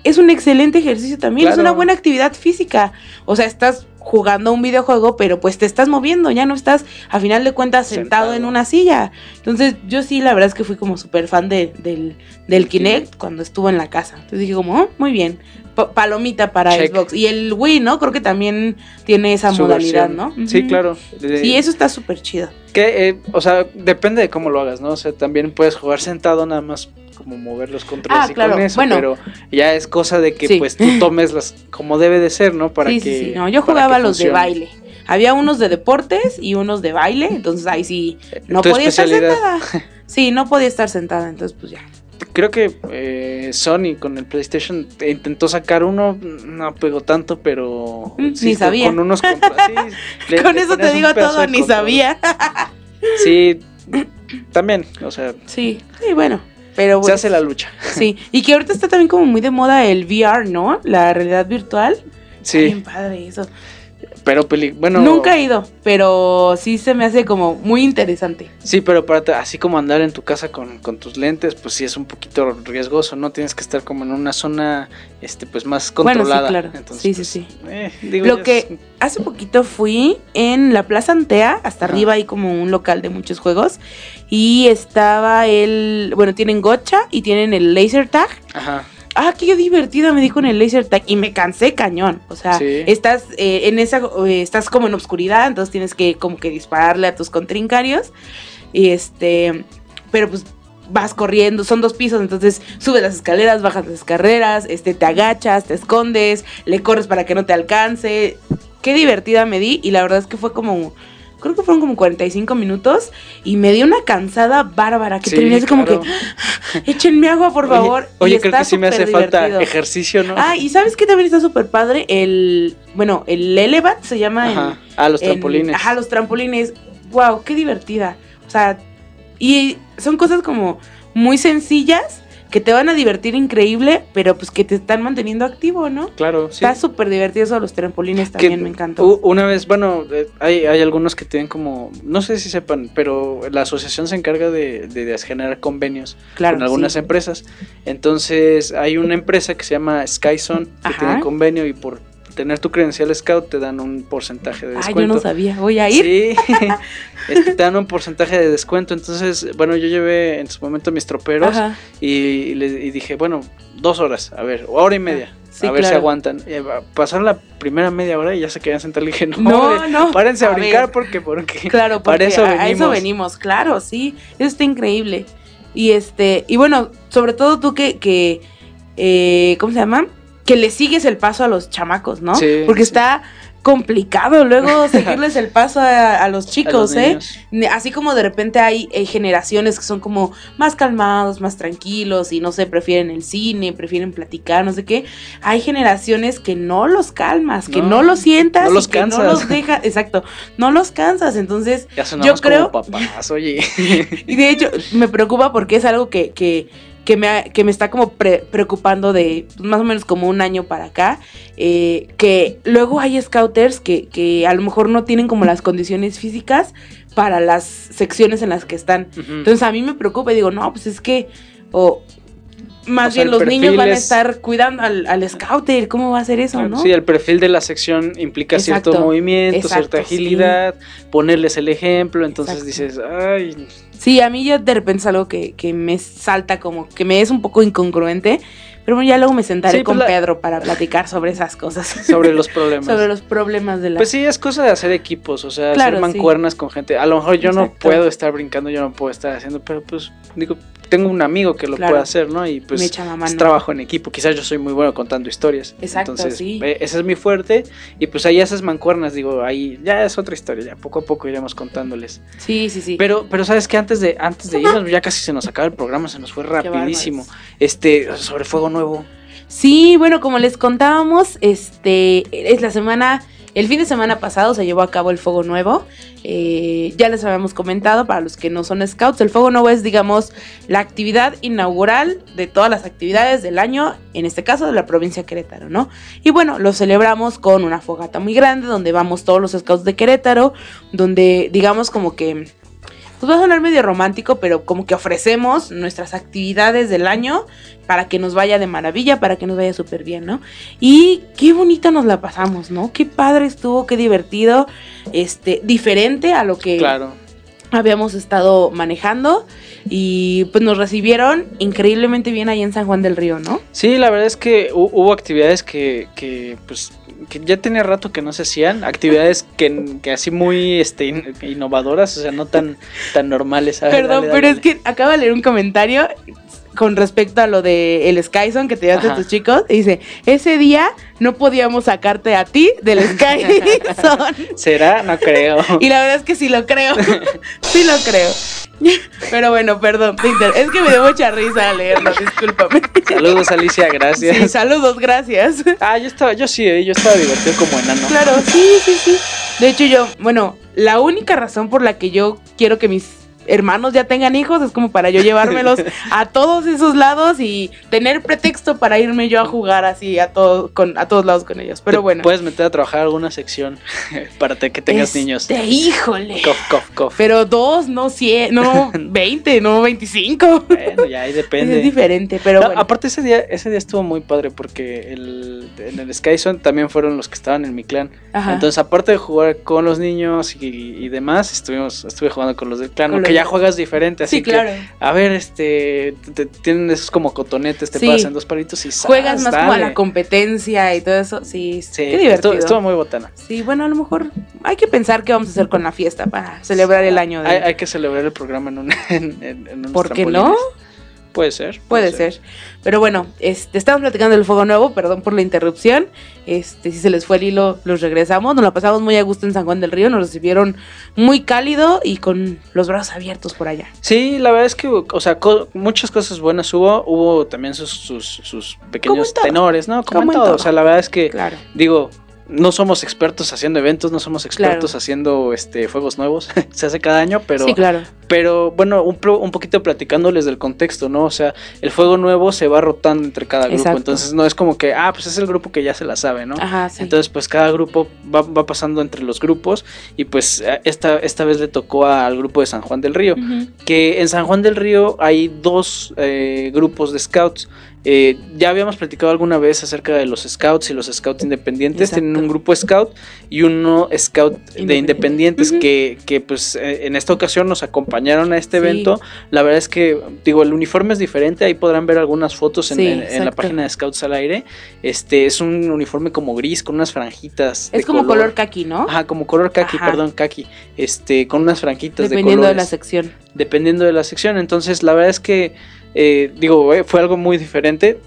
es un excelente ejercicio también, es una buena actividad física. O sea, estás jugando un videojuego, pero pues te estás moviendo, ya no estás a final de cuentas sentado, Sentado. en una silla. Entonces yo sí, la verdad es que fui como súper fan de- del, del Kinect cuando estuvo en la casa. Entonces dije como, oh, muy bien, Pa- palomita para Check. Xbox. Y el Wii, ¿no? Creo que también tiene esa Su modalidad, versión. ¿no? Sí, claro. Sí, eso está súper chido. Que, eh, o sea, depende de cómo lo hagas, ¿no? O sea, también puedes jugar sentado nada más como mover los controles Ah, y claro. con eso, Bueno. pero ya es cosa de que Sí. pues tú tomes las como debe de ser, ¿no? Para sí, que sí. No, yo jugaba los de baile. Había unos de deportes y unos de baile, entonces ahí sí no podía estar sentada. Sí, no podía estar sentada, entonces pues ya. Creo que eh, Sony con el PlayStation te- intentó sacar uno, no pegó tanto, pero Mm, sí, ni sabía. Con unos sí, le- Con le eso te digo todo, ni sabía. Sí, también, o sea, Sí, sí, bueno. Pero se bueno, hace la lucha. sí. Y que ahorita está también como muy de moda el VR, ¿no? La realidad virtual. Sí, Bien padre eso. Pero peli bueno, Nunca he ido, pero sí se me hace como muy interesante. Sí, pero para así como andar en tu casa con, con tus lentes, pues sí es un poquito riesgoso, ¿no? Tienes que estar como en una zona, este, pues más Bueno, sí, controlada. claro. Entonces, Sí, sí, pues, sí. eh, digo, Lo que es- hace poquito fui en la Plaza Antea, hasta Ajá. arriba hay como un local de muchos juegos. Y estaba el. Bueno, tienen Gotcha y tienen el Laser Tag. Ajá. Ah, qué divertida me di con el laser tag y me cansé cañón. O sea, Sí. estás eh, en esa, eh, estás como en obscuridad, entonces tienes que como que dispararle a tus contrincarios. Y este, pero pues vas corriendo, son dos pisos, entonces subes las escaleras, bajas las escaleras, este, te agachas, te escondes, le corres para que no te alcance. Qué divertida me di y la verdad es que fue como, creo que fueron como 45 minutos y me di una cansada bárbara que Sí, terminé así como que, échenme agua por favor. Oye, creo que sí me hace falta ejercicio, ¿no? Ah, y sabes que también está súper padre el, bueno, el Elevat se llama en- Ajá. Ah, los en- trampolines. ajá, los trampolines. Wow, qué divertida. O sea, y son cosas como muy sencillas que te van a divertir increíble, pero pues que te están manteniendo activo, ¿no? Claro, sí. Está súper divertido eso de los trampolines Que también, me encantó. Una vez, bueno, eh, hay, hay algunos que tienen como, no sé si sepan, pero la asociación se encarga de, de- de generar convenios claro, con algunas sí. empresas. Entonces, hay una empresa que se llama Skyzone que Ajá. tiene convenio y por tener tu credencial Scout te dan un porcentaje de Ah, descuento. yo no sabía. Voy a ir. Sí, este, te dan un porcentaje de descuento. Entonces, bueno, yo llevé en su momento mis troperos y, y le- y dije, bueno, dos horas, a ver, hora y media. Sí, a ver si aguantan. Eh, pasaron la primera media hora y ya se querían sentar. Le dije, no, No, hombre, no, párense a, a brincar porque, porque Claro, para eso a- a eso venimos. venimos, claro, sí, eso está increíble. Y este, y bueno, sobre todo tú que, que eh, ¿cómo se llama? Que le sigues el paso a los chamacos, ¿no? Sí, Porque sí. está complicado luego seguirles el paso a, a los a chicos, los ¿eh? Así como de repente hay eh, generaciones que son como más calmados, más tranquilos y no sé, prefieren el cine, prefieren platicar, no sé qué. Hay generaciones que no los calmas, que no, No, los sientas, no y los que no cansas. los dejas, exacto, no los cansas. Entonces, Ya yo creo- como papás, oye. y de hecho, me preocupa porque es algo que, que, que me, que me está como pre- preocupando de más o menos como un año para acá. eh, que luego hay scouters que, que a lo mejor no tienen como las condiciones físicas para las secciones en las que están. Entonces a mí me preocupa y digo, no, pues es que. O, más O sea, bien los niños van a es- estar cuidando al, al scouter. ¿Cómo va a hacer eso, no? Sí, el perfil de la sección implica Exacto, cierto movimiento, exacto, cierta sí. agilidad, ponerles el ejemplo, entonces Exacto. dices, ay, Sí, a mí ya de repente es algo que, que me salta como que me es un poco incongruente, pero bueno, ya luego me sentaré Sí, pues con la- Pedro para platicar sobre esas cosas. sobre los problemas. sobre los problemas de la... Pues sí, es cosa de hacer equipos, o sea, Claro, hacer sí. mancuernas con gente. A lo mejor yo no puedo estar brincando, yo no puedo estar haciendo, pero pues digo, tengo un amigo que lo Claro. puede hacer, ¿no? Y me pues es trabajo en equipo. Quizás yo soy muy bueno contando historias. Exacto, Entonces, sí. eh, ese es mi fuerte. Y pues ahí esas mancuernas, digo, ahí ya es otra historia, ya poco a poco iremos contándoles. Sí, sí, sí. Pero, pero sabes que antes de, antes de irnos, ya casi se nos acaba el programa, se nos fue rapidísimo. Este, sobre fuego nuevo. Sí, bueno, como les contábamos, este es la semana, el fin de semana pasado se llevó a cabo el Fuego Nuevo. Eh, ya les habíamos comentado, para los que no son scouts, el Fuego Nuevo es, digamos, la actividad inaugural de todas las actividades del año, en este caso de la provincia de Querétaro, ¿no? Y bueno, lo celebramos con una fogata muy grande, donde vamos todos los scouts de Querétaro, donde, digamos, como que pues va a sonar medio romántico, pero como que ofrecemos nuestras actividades del año para que nos vaya de maravilla, para que nos vaya súper bien, ¿no? Y qué bonita nos la pasamos, ¿no? Qué padre estuvo, qué divertido, este, diferente a lo que Claro. habíamos estado manejando y pues nos recibieron increíblemente bien ahí en San Juan del Río, ¿no? Sí, la verdad es que hu- hubo actividades que, que, pues que ya tenía rato que no se hacían, actividades que, que así muy este in- innovadoras, o sea, no tan tan normales. Ver, Perdón, dale, pero dale. es que acabo de leer un comentario con respecto a lo de el Skyson que te llevaste a tus chicos. Y dice, ese día no podíamos sacarte a ti del Skyson. ¿Será? No creo. y la verdad es que sí lo creo. sí lo creo. Pero bueno, perdón, te inter- es que me dio mucha risa leerlo, discúlpame. Saludos Alicia, gracias. Sí, saludos, gracias. Ah, yo estaba, yo sí, eh, yo estaba divertido como enano. Claro, sí, sí, sí. De hecho, yo, bueno, la única razón por la que yo quiero que mis hermanos ya tengan hijos es como para yo llevármelos a todos esos lados y tener pretexto para irme yo a jugar así a todo, con, a todos lados con ellos. Pero Te bueno. Puedes meter a trabajar alguna sección para que tengas niños. Este, híjole. Cof, cof, cof. Pero dos, no cien, no veinte, no veinticinco. Bueno, ya ahí depende. Es diferente, pero No, bueno. Aparte ese día, ese día estuvo muy padre porque el, en el Skyzone también fueron los que estaban en mi clan. Ajá. Entonces, aparte de jugar con los niños y, y demás, estuvimos, estuve jugando con los del clan, Con los ya juegas diferente, así sí, que, a ver, este, te- te- tienen esos como cotonetes, te Sí. pasan dos palitos y Juegas más como a la competencia y todo eso. Sí, Sí, qué divertido. estuvo, estuvo muy botana. Sí, bueno, a lo mejor hay que pensar qué vamos a hacer con la fiesta para celebrar el año de Hay, hay que celebrar el programa en un en, en- en unos ¿Por qué no? Puede ser. Puede ser. Pero bueno, este, estamos platicando del fuego nuevo, perdón por la interrupción. Este, si se les fue el hilo, los regresamos. Nos la pasamos muy a gusto en San Juan del Río, nos recibieron muy cálido y con los brazos abiertos por allá. Sí, la verdad es que, o sea, co- muchas cosas buenas hubo. Hubo también sus, sus, sus pequeños tenores, ¿no? Como, Como en en todo. todo. O sea, la verdad es que, Claro. digo, no somos expertos haciendo eventos, no somos expertos Claro. haciendo este juegos nuevos. Se hace cada año, pero, sí, claro. pero bueno, un, un poquito platicándoles del contexto, ¿no? O sea, el juego nuevo se va rotando entre cada grupo. Exacto. Entonces no es como que, ah, pues es el grupo que ya se la sabe, ¿no? Ajá, sí. Entonces, pues cada grupo va, va pasando entre los grupos y pues esta, esta vez le tocó al grupo de San Juan del Río. Que en San Juan del Río hay dos eh, grupos de scouts. Eh, ya habíamos platicado alguna vez acerca de los scouts y los scouts independientes. Exacto. Tienen un grupo scout y uno scout de Independiente. independientes que, que, pues eh, en esta ocasión nos acompañaron a este Sí. evento. La verdad es que, digo, el uniforme es diferente. Ahí podrán ver algunas fotos en, Sí, en- en la página de Scouts al aire. Este es un uniforme como gris con unas franjitas. de Es como color kaki, ¿no? Ajá, como color kaki, Ajá. perdón, kaki. Este, con unas franjitas Dependiendo de de la colores sección. dependiendo de la sección. Entonces, la verdad es que, eh, digo, eh, fue algo muy diferente.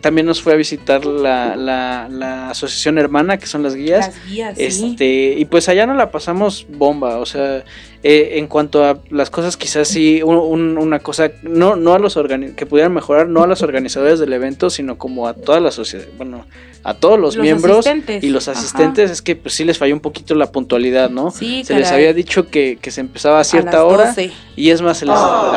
También nos fue a visitar la, la- la asociación hermana, que son las guías. Las guías, sí. Este, y pues allá nos la pasamos bomba, o sea, eh, en cuanto a las cosas, quizás sí, un- un- una cosa, no, no a los que pudieran mejorar, no a los organizadores del evento, sino como a toda la sociedad, bueno, a todos los, Los miembros asistentes. y los Ajá. asistentes, es que pues sí les falló un poquito la puntualidad, ¿no? Sí, Se les había dicho que, que se empezaba a cierta las hora 12. y es más, se les-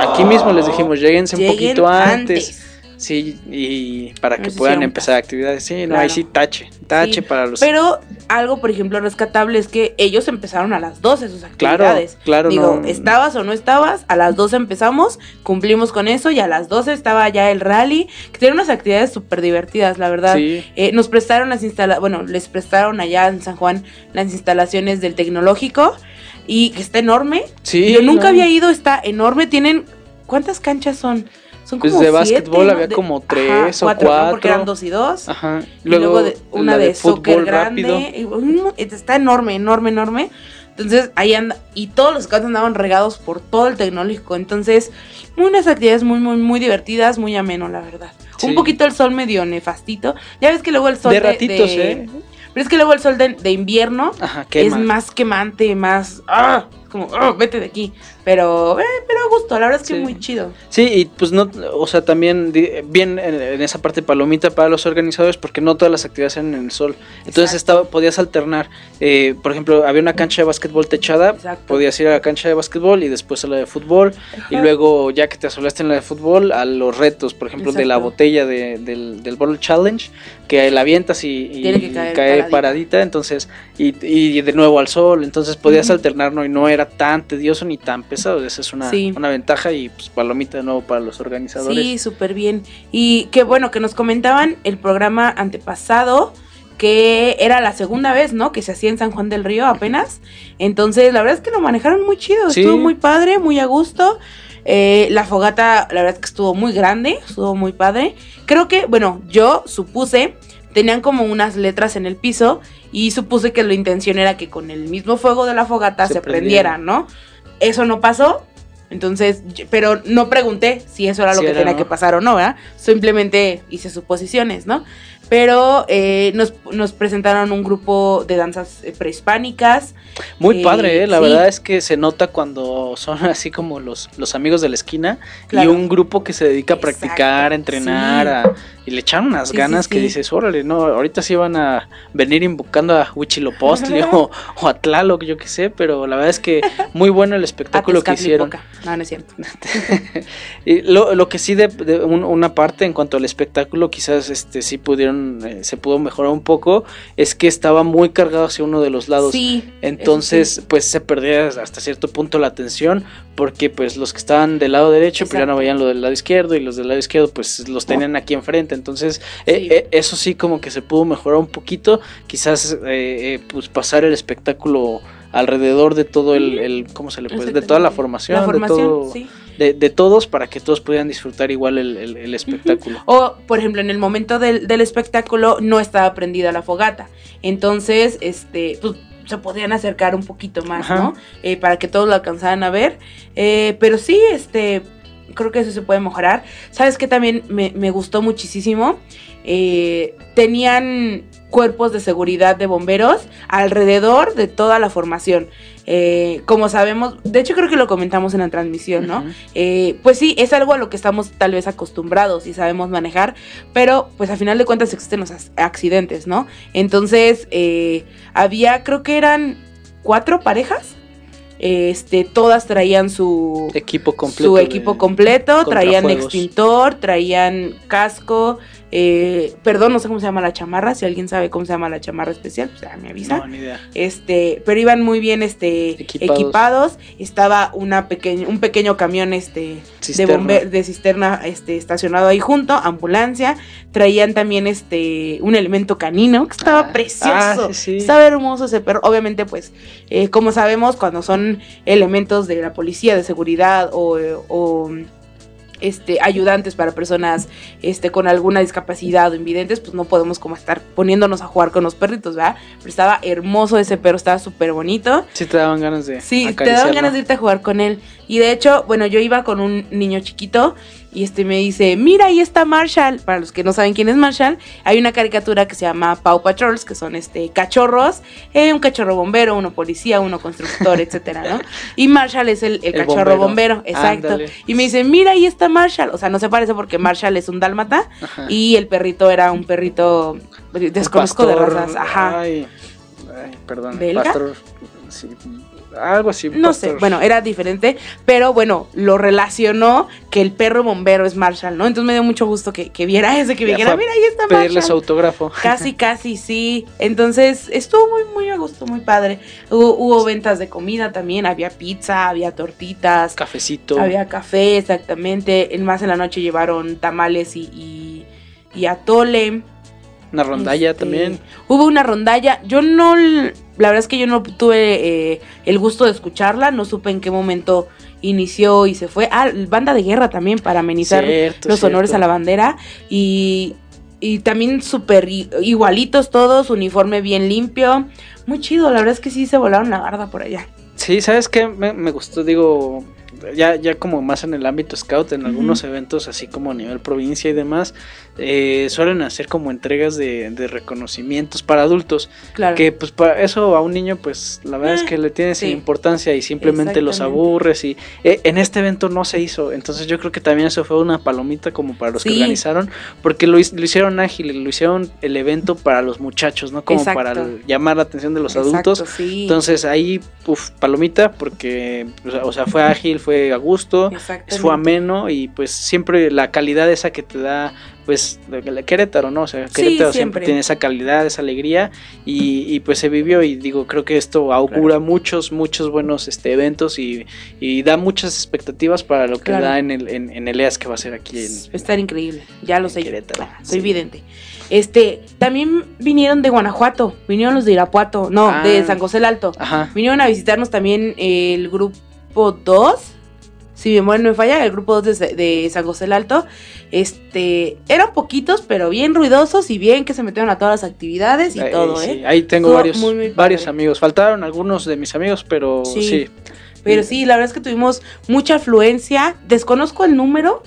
aquí mismo les dijimos, lleguense un poquito antes. Sí, y para que puedan empezar actividades. Sí, no, Claro. ahí sí tache, tache Sí, para los... Pero algo, por ejemplo, rescatable es que ellos empezaron a las 12 sus Claro, actividades. claro, Digo, no- estabas o no estabas, a las 12 empezamos, cumplimos con eso y a las 12 estaba ya el rally, que tiene unas actividades súper divertidas, la verdad. Sí. Eh, nos prestaron las instalaciones, bueno, les prestaron allá en San Juan las instalaciones del tecnológico y que está enorme. Sí, Yo nunca no. había ido, está enorme. Tienen, ¿cuántas canchas son? Son Pues como de siete, básquetbol ¿no? había De- como ajá, tres o cuatro, ¿no? Porque cuatro. eran dos y dos. Ajá. Y luego, de- una la de, soccer fútbol grande. y está enorme, enorme, enorme. Entonces ahí anda. Y todos los scouts andaban regados por todo el tecnológico. Entonces, unas actividades muy, muy, muy divertidas, muy ameno, la verdad. Sí. Un poquito el sol medio nefastito. Ya ves que luego el sol De de. ratitos, de- ¿eh? Pero es que luego el sol de, de invierno Ajá, es más quemante, más. ¡Ah! Como, ¡ah! vete de aquí. Pero, eh, pero a gusto, la verdad es que Sí. muy chido. Sí, y pues no, o sea, también bien en, en esa parte palomita para los organizadores porque no todas las actividades eran en el sol. Entonces estaba, podías alternar. Eh, por ejemplo, había una cancha de básquetbol techada, Exacto. podías ir a la cancha de básquetbol y después a la de fútbol. Y luego, ya que te asoleaste en la de fútbol, a los retos, por ejemplo, de la botella de- del, del Bottle Challenge, que la avientas y, y cae paradita. paradita. entonces, y, y de nuevo al sol, entonces podías alternar, ¿no? Y no era tan tedioso ni tan pesado. Esa es una, Sí. una ventaja y pues palomita de nuevo para los organizadores. Sí, súper bien. Y qué bueno que nos comentaban el programa antepasado que era la segunda vez, ¿no? Que se hacía en San Juan del Río apenas. Entonces, la verdad es que lo manejaron muy chido. Sí. Estuvo muy padre, muy a gusto. Eh, la fogata, la verdad es que estuvo muy grande, estuvo muy padre. Creo que, bueno, yo supuse, tenían como unas letras en el piso y supuse que la intención era que con el mismo fuego de la fogata Se se, prendiera. ¿no? Eso no pasó. Entonces, pero no pregunté si eso era lo Sí que era, tenía ¿no? que pasar o no, ¿verdad? Simplemente hice suposiciones, ¿no? Pero eh, nos, nos presentaron un grupo de danzas eh, prehispánicas. Muy Eh, padre, ¿eh? la sí. verdad es que se nota cuando son así como los, los amigos de la esquina Claro. y un grupo que se dedica a Exacto, practicar, a entrenar, sí. a- y le echan unas Sí, ganas que dices, órale, no, ahorita sí van a venir invocando a Huichilopochtli o, o a Tlaloc, yo qué sé, pero la verdad es que muy bueno el espectáculo que hicieron. No, no es cierto. Y lo, lo que sí de, de un- una parte en cuanto al espectáculo quizás este sí pudieron eh, se pudo mejorar un poco es que estaba muy cargado hacia uno de los lados Sí. entonces pues se perdía hasta cierto punto la atención porque pues los que estaban del lado derecho pues ya no veían lo del lado izquierdo y los del lado izquierdo pues los tenían aquí enfrente entonces eh, Sí. eh, eso sí como que se pudo mejorar un poquito quizás eh, eh, pues pasar el espectáculo alrededor de todo el, el cómo se le puede de toda la formación, La formación, de todo sí. De, de todos para que todos pudieran disfrutar igual el, el- el espectáculo. O, por ejemplo, en el momento del, del espectáculo no estaba prendida la fogata. Entonces, este, pues se podían acercar un poquito más, Ajá. ¿no? Eh, para que todos lo alcanzaran a ver. Eh, pero sí, este, creo que eso se puede mejorar. ¿Sabes qué también me, me gustó muchísimo? Eh, tenían cuerpos de seguridad de bomberos alrededor de toda la formación. Eh, como sabemos, de hecho creo que lo comentamos en la transmisión, ¿no? Eh, pues sí, es algo a lo que estamos tal vez acostumbrados y sabemos manejar, pero pues a final de cuentas existen los accidentes, ¿no? Entonces, eh, había, creo que eran cuatro parejas, este, todas traían su, Equipo completo. su equipo completo, traían extintor, traían casco, eh, perdón, no sé cómo se llama la chamarra, si alguien sabe cómo se llama la chamarra especial, pues ya me avisa No, ni idea. este, pero iban muy bien este Equipados. equipados. Estaba una pequeña, un pequeño camión este de de cisterna este estacionado ahí junto, ambulancia. Traían también este un elemento canino que estaba Ah, precioso. ah, sí, sí. Estaba hermoso ese perro. Obviamente, pues, eh, como sabemos, cuando son elementos de la policía, de seguridad o, o, este, ayudantes para personas este, con alguna discapacidad o invidentes, pues no podemos como estar poniéndonos a jugar con los perritos, ¿verdad? Pero estaba hermoso ese perro, estaba súper bonito. Sí te daban ganas de Sí, te daban ganas de irte a jugar con él. Y de hecho, bueno, yo iba con un niño chiquito y este me dice, mira, ahí está Marshall. Para los que no saben quién es Marshall, hay una caricatura que se llama Paw Patrols, que son este cachorros, eh, un cachorro bombero, uno policía, uno constructor, etcétera, ¿no? Y Marshall es el, el El cachorro bombero. bombero, exacto. Ándale. Y me dice, mira, ahí está Marshall. O sea, no se parece porque Marshall es un dálmata Ajá. y el perrito era un perrito, desconozco de razas, ajá. Ay, ay, perdón. ¿Belga? Pastor, sí, algo así. No sé, bueno, era diferente, pero bueno, lo relacionó que el perro bombero es Marshall, ¿no? Entonces me dio mucho gusto que, que viera ese, que Ya dijera, mira, ahí está Pedirle su Marshall. autógrafo. Casi, casi, sí. Entonces estuvo muy, muy a gusto, muy padre. Hubo, hubo ventas de comida también, había pizza, había tortitas, Cafecito. había café, exactamente. En más en la noche llevaron tamales y, y, y atole. Una rondalla Este, también. Hubo una rondalla. Yo no, la verdad es que yo no tuve eh, el gusto de escucharla. No supe en qué momento inició y se fue. Ah, banda de guerra también para amenizar Cierto, los cierto. honores a la bandera. Y, y también súper igualitos todos, uniforme bien limpio. Muy chido, la verdad es que sí se volaron la barda por allá. Sí, ¿sabes qué? Me, me gustó, digo, ya, ya como más en el ámbito scout, en algunos eventos así como a nivel provincia y demás, eh, suelen hacer como entregas de, de reconocimientos para adultos, Claro. que pues para eso a un niño pues la verdad es Ah, que le tiene sin sí. importancia y simplemente los aburres y eh, en este evento no se hizo, entonces yo creo que también eso fue una palomita como para los que Sí. organizaron, porque lo, hicieron ágil, lo hicieron el evento para los muchachos, no como para el- llamar la atención de los Exacto, adultos. sí. Entonces ahí, uf, palomita, porque, o sea, fue ágil, fue a gusto, fue ameno y pues siempre la calidad esa que te da pues de Querétaro, ¿no? O sea, Querétaro siempre. tiene esa calidad, esa alegría y, pues se vivió y digo, creo que esto augura muchos, muchos buenos este, eventos y, da muchas expectativas para lo que da en el, en, el EAS que va a ser aquí en... Va a estar increíble, ya lo sé. Querétaro. soy evidente. Este, también vinieron de Guanajuato, vinieron los de Irapuato, no, de ah. San José el Alto. Vinieron a visitarnos también el grupo 2 si bien bueno me falla, el grupo 2 de, San José el Alto, este, eran poquitos, pero bien ruidosos y bien que se metieron a todas las actividades y todo, ¿eh? Ahí tengo varios, varios amigos. Faltaron algunos de mis amigos, pero sí. Pero sí, la verdad es que tuvimos mucha afluencia. Desconozco el número,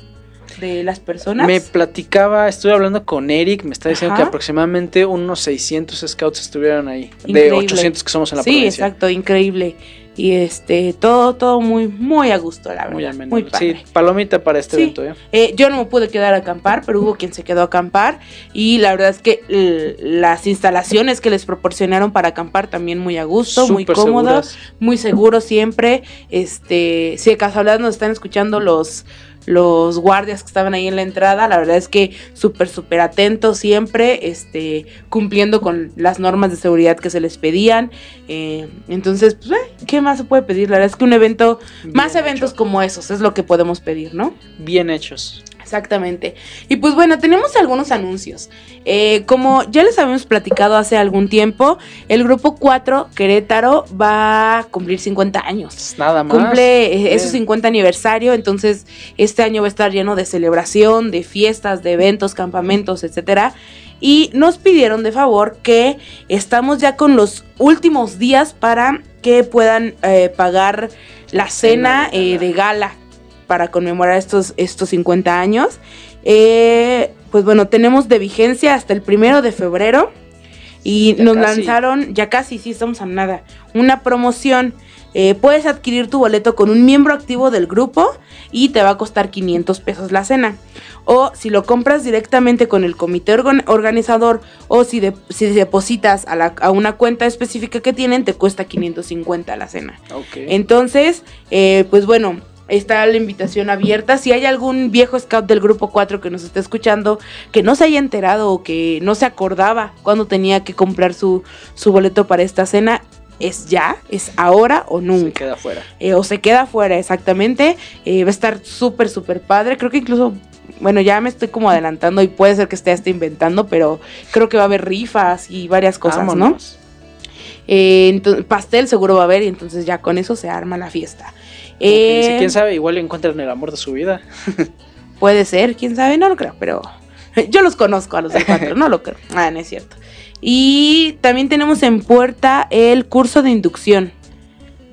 de las personas. Me platicaba, estuve hablando con Eric, me está diciendo que aproximadamente unos 600 scouts estuvieron ahí, de 800 que somos en la sí, provincia. Sí, exacto, increíble. Y este, todo, todo muy, muy a gusto, la verdad. Muy, muy Sí, palomita para este evento, ¿eh? ¿eh? Yo no me pude quedar a acampar, pero hubo quien se quedó a acampar. Y la verdad es que las instalaciones que les proporcionaron para acampar también muy a gusto, muy cómodos, muy seguros siempre. Este, si de casualidad nos están escuchando los los guardias que estaban ahí en la entrada, la verdad es que súper, súper atentos siempre, este, cumpliendo con las normas de seguridad que se les pedían. Eh, entonces, pues, eh, ¿qué más se puede pedir? La verdad es que un evento, más eventos como esos es lo que podemos pedir, ¿no? Bien hechos. Exactamente. Y pues bueno, tenemos algunos anuncios. Eh, como ya les habíamos platicado hace algún tiempo, el grupo 4 Querétaro va a cumplir 50 años. Nada más. Cumple su 50 aniversario, entonces este año va a estar lleno de celebración, de fiestas, de eventos, campamentos, etcétera. Y nos pidieron de favor que estamos ya con los últimos días para que puedan eh, pagar la cena de eh, gala para conmemorar estos, estos 50 años. Eh, pues bueno, tenemos de vigencia hasta el primero de febrero. Y nos lanzaron, ya casi, sí, estamos a nada, una promoción. Eh, puedes adquirir tu boleto con un miembro activo del grupo y te va a costar 500 pesos la cena. O si lo compras directamente con el comité organizador o si, si depositas a, a, una cuenta específica que tienen, te cuesta 550 la cena. Entonces, eh, pues bueno, está la invitación abierta. Si hay algún viejo scout del grupo 4 que nos esté escuchando, que no se haya enterado o que no se acordaba cuando tenía que comprar su, su boleto para esta cena, es ya, es ahora o nunca. Se queda fuera. Eh, o se queda fuera, exactamente. Eh, va a estar súper, súper padre. Creo que incluso, bueno, ya me estoy como adelantando y puede ser que esté hasta inventando, pero creo que va a haber rifas y varias cosas, ¿no? Eh, entonces, pastel seguro va a haber y entonces ya con eso se arma la fiesta. Eh, quién sabe, igual encuentran el amor de su vida. puede ser, quién sabe, no lo creo, pero yo los conozco a los de cuatro, no lo creo. Ah, no es cierto. Y también tenemos en puerta el curso de inducción.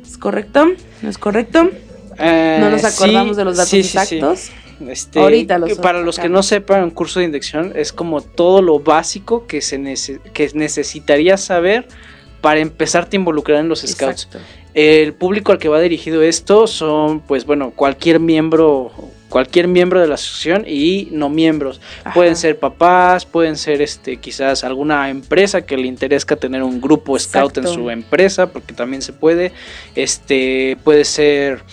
¿Es correcto? ¿No es correcto? Eh, no nos acordamos de los datos exactos. Este, Ahorita los para los que no sepan, un curso de inducción es como todo lo básico que se que necesitarías saber para empezarte a involucrar en los scouts. El público al que va dirigido esto son, pues bueno, cualquier miembro, cualquier miembro de la asociación y no miembros. Pueden ser papás, pueden ser este, quizás alguna empresa que le interesa tener un grupo scout en su empresa, porque también se puede. Este, puede ser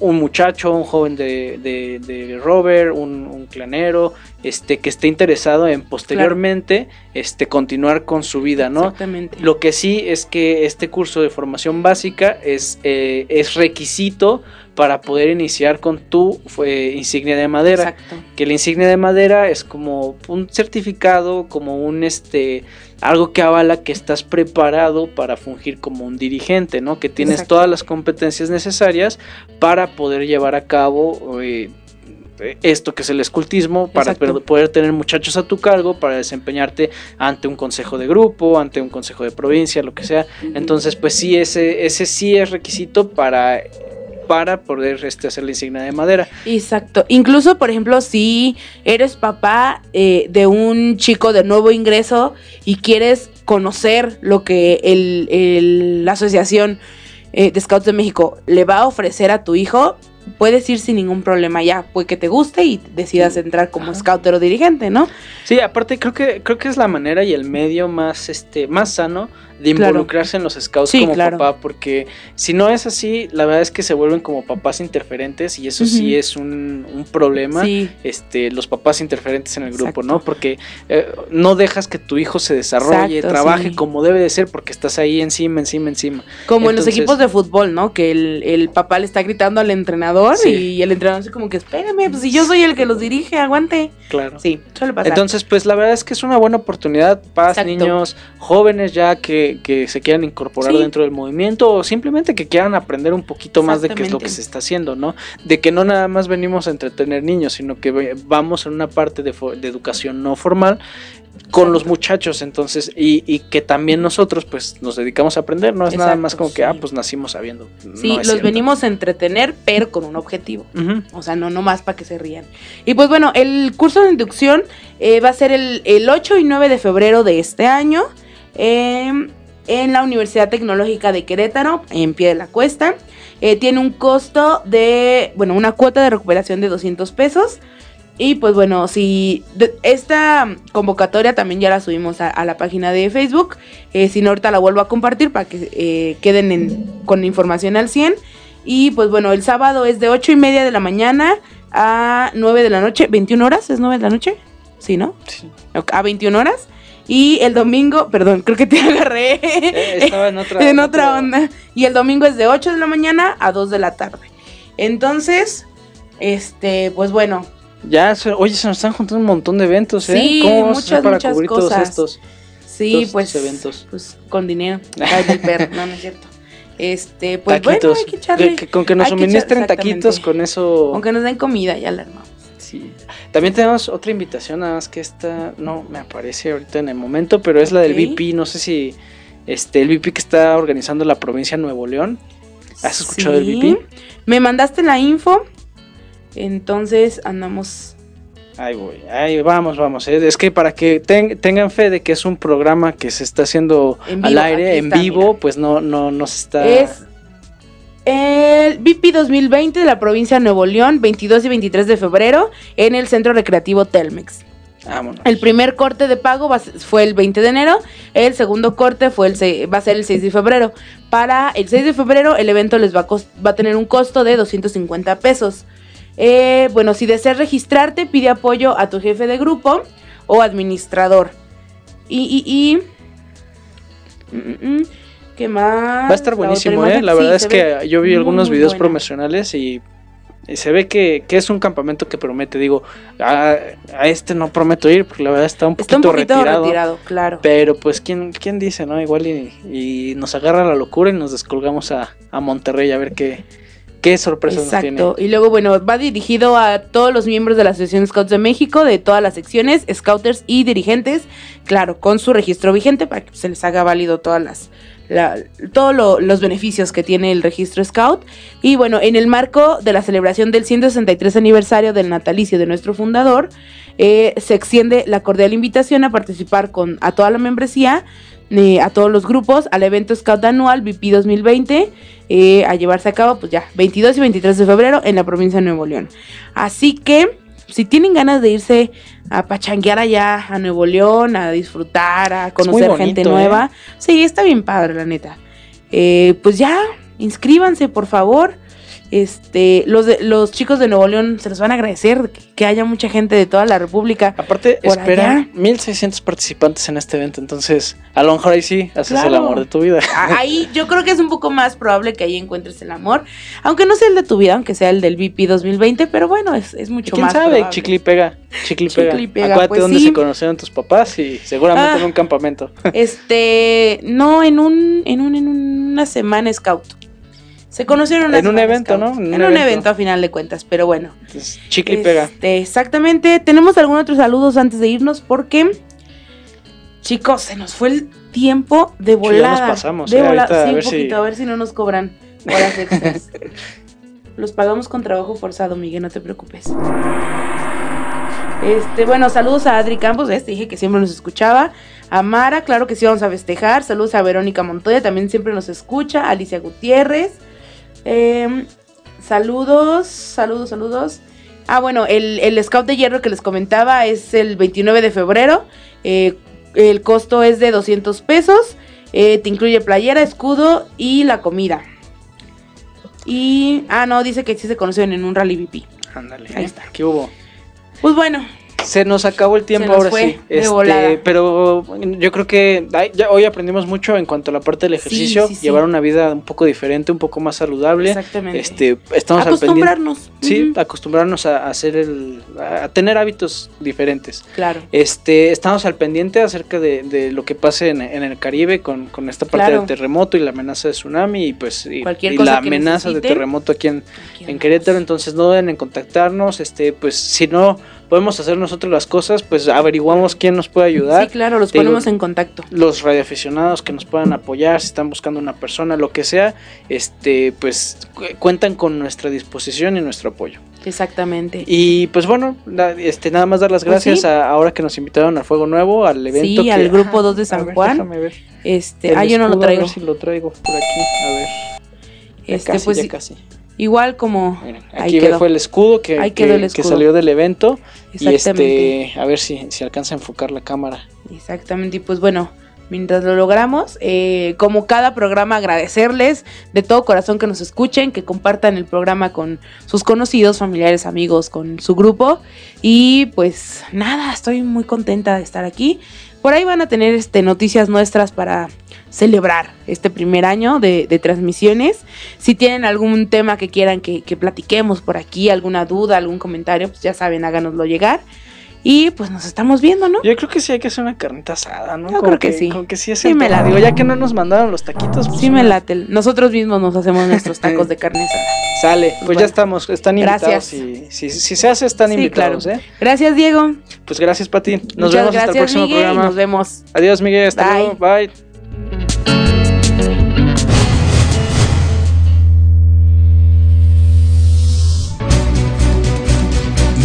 un muchacho, un joven de, de, Robert, un, clanero, este, que esté interesado en posteriormente este, continuar con su vida, ¿no? Exactamente. Lo que sí es que este curso de formación básica es, eh, es requisito para poder iniciar con tu insignia de madera. Exacto. Que la insignia de madera es como un certificado, como un este algo que avala que estás preparado para fungir como un dirigente, ¿no? Que tienes todas las competencias necesarias para poder llevar a cabo eh, esto que es el escultismo, para poder tener muchachos a tu cargo, para desempeñarte ante un consejo de grupo, ante un consejo de provincia, lo que sea. Entonces, pues sí, ese, ese sí es requisito para para poder este, hacer la insignia de madera. Exacto. Incluso, por ejemplo, si eres papá eh, de un chico de nuevo ingreso y quieres conocer lo que el, la Asociación eh, de Scouts de México le va a ofrecer a tu hijo, puedes ir sin ningún problema ya, pues que te guste y decidas entrar como scouter o dirigente, ¿no? Sí, aparte creo que creo que es la manera y el medio más este más sano de Claro. involucrarse en los scouts Sí, como claro. papá, porque si no es así, la verdad es que se vuelven como papás interferentes y eso sí es un, un problema. Sí, Este, los papás interferentes en el grupo. ¿no? Porque eh, no dejas que tu hijo se desarrolle, Exacto, trabaje sí. como debe de ser, porque estás ahí encima, encima, encima. como en los equipos de fútbol, ¿no? Que el, el papá le está gritando al entrenador y el entrenador así como que espérame, pues si yo soy el que los dirige, aguante. Claro. Sí, suele pasar. Entonces, pues la verdad es que es una buena oportunidad para niños jóvenes ya que, que se quieran incorporar Sí. dentro del movimiento o simplemente que quieran aprender un poquito más de qué es lo que se está haciendo, ¿no? De que no nada más venimos a entretener niños, sino que vamos en una parte de, educación no formal con los muchachos, entonces, y, y que también nosotros pues nos dedicamos a aprender, no es nada más como que, ah, pues nacimos sabiendo. sí, No los cierto. venimos a entretener, pero con un objetivo. O sea, no nomás para que se rían. Y pues bueno, el curso de inducción eh, va a ser el, el 8 y 9 de febrero de este año eh, en la Universidad Tecnológica de Querétaro, en pie de la cuesta. Eh, tiene un costo de, bueno, una cuota de recuperación de 200 pesos. Y pues bueno, si esta convocatoria también ya la subimos a, a la página de Facebook. Eh, si no, ahorita la vuelvo a compartir para que eh, queden en- con información al 100. Y pues bueno, el sábado es de 8 y media de la mañana a 9 de la noche. ¿21 horas? ¿Es 9 de la noche? Sí, ¿no? Sí. A 21 horas. Y el domingo, perdón, creo que te agarré Eh, estaba en otra, en otra onda. Y el domingo es de 8 de la mañana a 2 de la tarde. Entonces, este, pues bueno, Ya, oye, se nos están juntando un montón de eventos, ¿eh? Sí, ¿Cómo vamos a muchas, para muchas cubrir todos cosas. estos? sí, Todos pues, estos eventos. pues con dinero. Ay, perro, no, no es cierto. Este, pues taquitos. bueno, hay que echarle. Que- que- con que nos que suministren taquitos, con eso. Aunque nos den comida, ya la armamos. Sí. También tenemos otra invitación, nada más que esta no me aparece ahorita en el momento, pero es la del. VP. No sé si este el VP que está organizando la provincia de Nuevo León. ¿Has escuchado Sí. VP? Me mandaste la info. Entonces andamos. Ahí voy, ahí vamos, vamos. eh. Es que para que ten- tengan fe de que es un programa que se está haciendo En al aire, en está, vivo, mira. pues no, no, no se está. Es el VIP 2020 de la provincia de Nuevo León, 22 y 23 de febrero, en el Centro Recreativo Telmex. Vámonos. El primer corte de pago va fue el 20 de enero, el segundo corte fue el va a ser el 6 de febrero. Para el 6 de febrero el evento les va a, cos- va a tener un costo de 250 pesos. Eh, bueno, si deseas registrarte, pide apoyo a tu jefe de grupo o administrador. Y, y, y... mm, mm, mm, ¿Qué más? Va a estar buenísimo, ¿eh? La sí, verdad es que yo vi algunos videos buena. promocionales y, y se ve que, que es un campamento que promete. Digo, a, a este no prometo ir porque la verdad está un poquito, Está un poquito retirado. retirado, claro. Pero pues, ¿quién, ¿quién dice, no? Igual y, y nos agarra la locura y nos descolgamos a, a Monterrey a ver qué, qué sorpresas nos tiene. Exacto. Y luego, bueno, va dirigido a todos los miembros de la Asociación Scouts de México, de todas las secciones, scouters y dirigentes, claro, con su registro vigente para que se les haga válido todas las la- todos lo- los beneficios que tiene el registro Scout. Y bueno, en el marco de la celebración del 163 aniversario del natalicio de nuestro fundador, eh, se extiende la cordial invitación a participar con a toda la membresía, eh, a todos los grupos, al evento Scout anual VP 2020, eh, a llevarse a cabo, pues ya, 22 y 23 de febrero en la provincia de Nuevo León. Así que, si tienen ganas de irse a pachanguear allá a Nuevo León, a disfrutar, a conocer gente ¿eh? nueva, sí, está bien padre, la neta. Eh, pues ya, inscríbanse, por favor. Este, los, de- los chicos de Nuevo León se los van a agradecer que, haya mucha gente de toda la República. Aparte, espera allá. 1600 participantes en este evento, entonces a lo mejor ahí sí haces el amor de tu vida. Ahí yo creo que es un poco más probable que ahí encuentres el amor, aunque no sea el de tu vida, aunque sea el del VP 2020, pero bueno, es, es mucho ¿Quién más sabe? probable. Chicle y pega. Chicle y pega. Pega, Acuérdate pues dónde sí. se conocieron tus papás y seguramente Ah. en un campamento. Este, no, en un, en un, en una semana scout. Se conocieron en un evento, scout. ¿no? En un, evento. a final de cuentas, pero bueno. Entonces, chicle y pega. Este, exactamente. ¿Tenemos algún otro saludos antes de irnos? Porque, chicos, se nos fue el tiempo de ya nos volada. pasamos, de eh, volada. ahorita a Sí, un ver si- poquito, a ver si no nos cobran horas extras. Los pagamos con trabajo forzado, Miguel, no te preocupes. Este, bueno, saludos a Adri Campos, ¿ves? Te dije que siempre nos escuchaba. A Mara, claro que sí vamos a festejar. Saludos a Verónica Montoya, también siempre nos escucha. Alicia Gutiérrez. Em, saludos, saludos, saludos. Ah, bueno, el, el Scout de Hierro que les comentaba es el 29 de febrero. Eh, el costo es de 200 pesos. Eh, te incluye playera, escudo y la comida. Y. Ah, no, dice que sí se conocen en un rally VP. Ándale. Ahí ¿eh? está. ¿Qué hubo? Pues bueno, Se nos acabó el tiempo ahora sí. de Este, pero yo creo que ay, ya hoy aprendimos mucho en cuanto a la parte del ejercicio, sí, sí. llevar una vida un poco diferente, un poco más saludable. exactamente. Este, estamos al. Acostumbrarnos. Sí, Ujú, acostumbrarnos a, a hacer el a tener hábitos diferentes. Claro. Este, estamos al pendiente acerca de, de lo que pase en, en el Caribe con, con esta parte Claro. del terremoto y la amenaza de tsunami y pues y, la amenaza de terremoto aquí en, Aquí en. Querétaro, entonces no deben en contactarnos, este, pues si no podemos hacer nosotros las cosas, pues averiguamos quién nos puede ayudar. Sí, claro, los Te digo, ponemos en contacto. Los radioaficionados que nos puedan apoyar, si están buscando una persona, lo que sea, este, pues cu- cuentan con nuestra disposición y nuestro apoyo. Exactamente. Y pues bueno, este, nada más dar las Pues gracias sí. a, ahora que nos invitaron al Fuego Nuevo, al evento. Sí, que- al grupo Ah, 2 de San ver, Juan. déjame ver. Este, El ah, yo no lo escudo, a ver traigo. si lo traigo por aquí, a ver. Ya Este, casi, pues ya casi. Igual como Miren, ahí aquí quedó. fue el escudo que, que- salió del evento. Y Exactamente. este, a ver si, si alcanza a enfocar la cámara. Exactamente, y pues bueno, mientras lo logramos, eh, como cada programa agradecerles de todo corazón que nos escuchen, que compartan el programa con sus conocidos, familiares, amigos, con su grupo. Y pues nada, estoy muy contenta de estar aquí. Por ahí van a tener este, noticias nuestras para celebrar este primer año de, transmisiones. Si tienen algún tema que quieran que, que platiquemos por aquí, alguna duda, algún comentario, pues ya saben, háganoslo llegar. Y pues nos estamos viendo, ¿no? Yo creo que sí hay que hacer una carnita asada, ¿no? Yo creo que sí. Como que sí es Sí me la- Digo, ya que no nos mandaron los taquitos, pues Sí me una- late. Nosotros mismos nos hacemos nuestros tacos de carne asada. Sale, pues Bueno. ya estamos, están invitados Gracias. y si, si se hace están Sí, invitados, claro. ¿eh? Gracias, Diego. Pues gracias Pati. Nos Muchas vemos hasta el próximo Miguel, y programa. nos vemos. Adiós Miguel, hasta Bye. luego. Bye.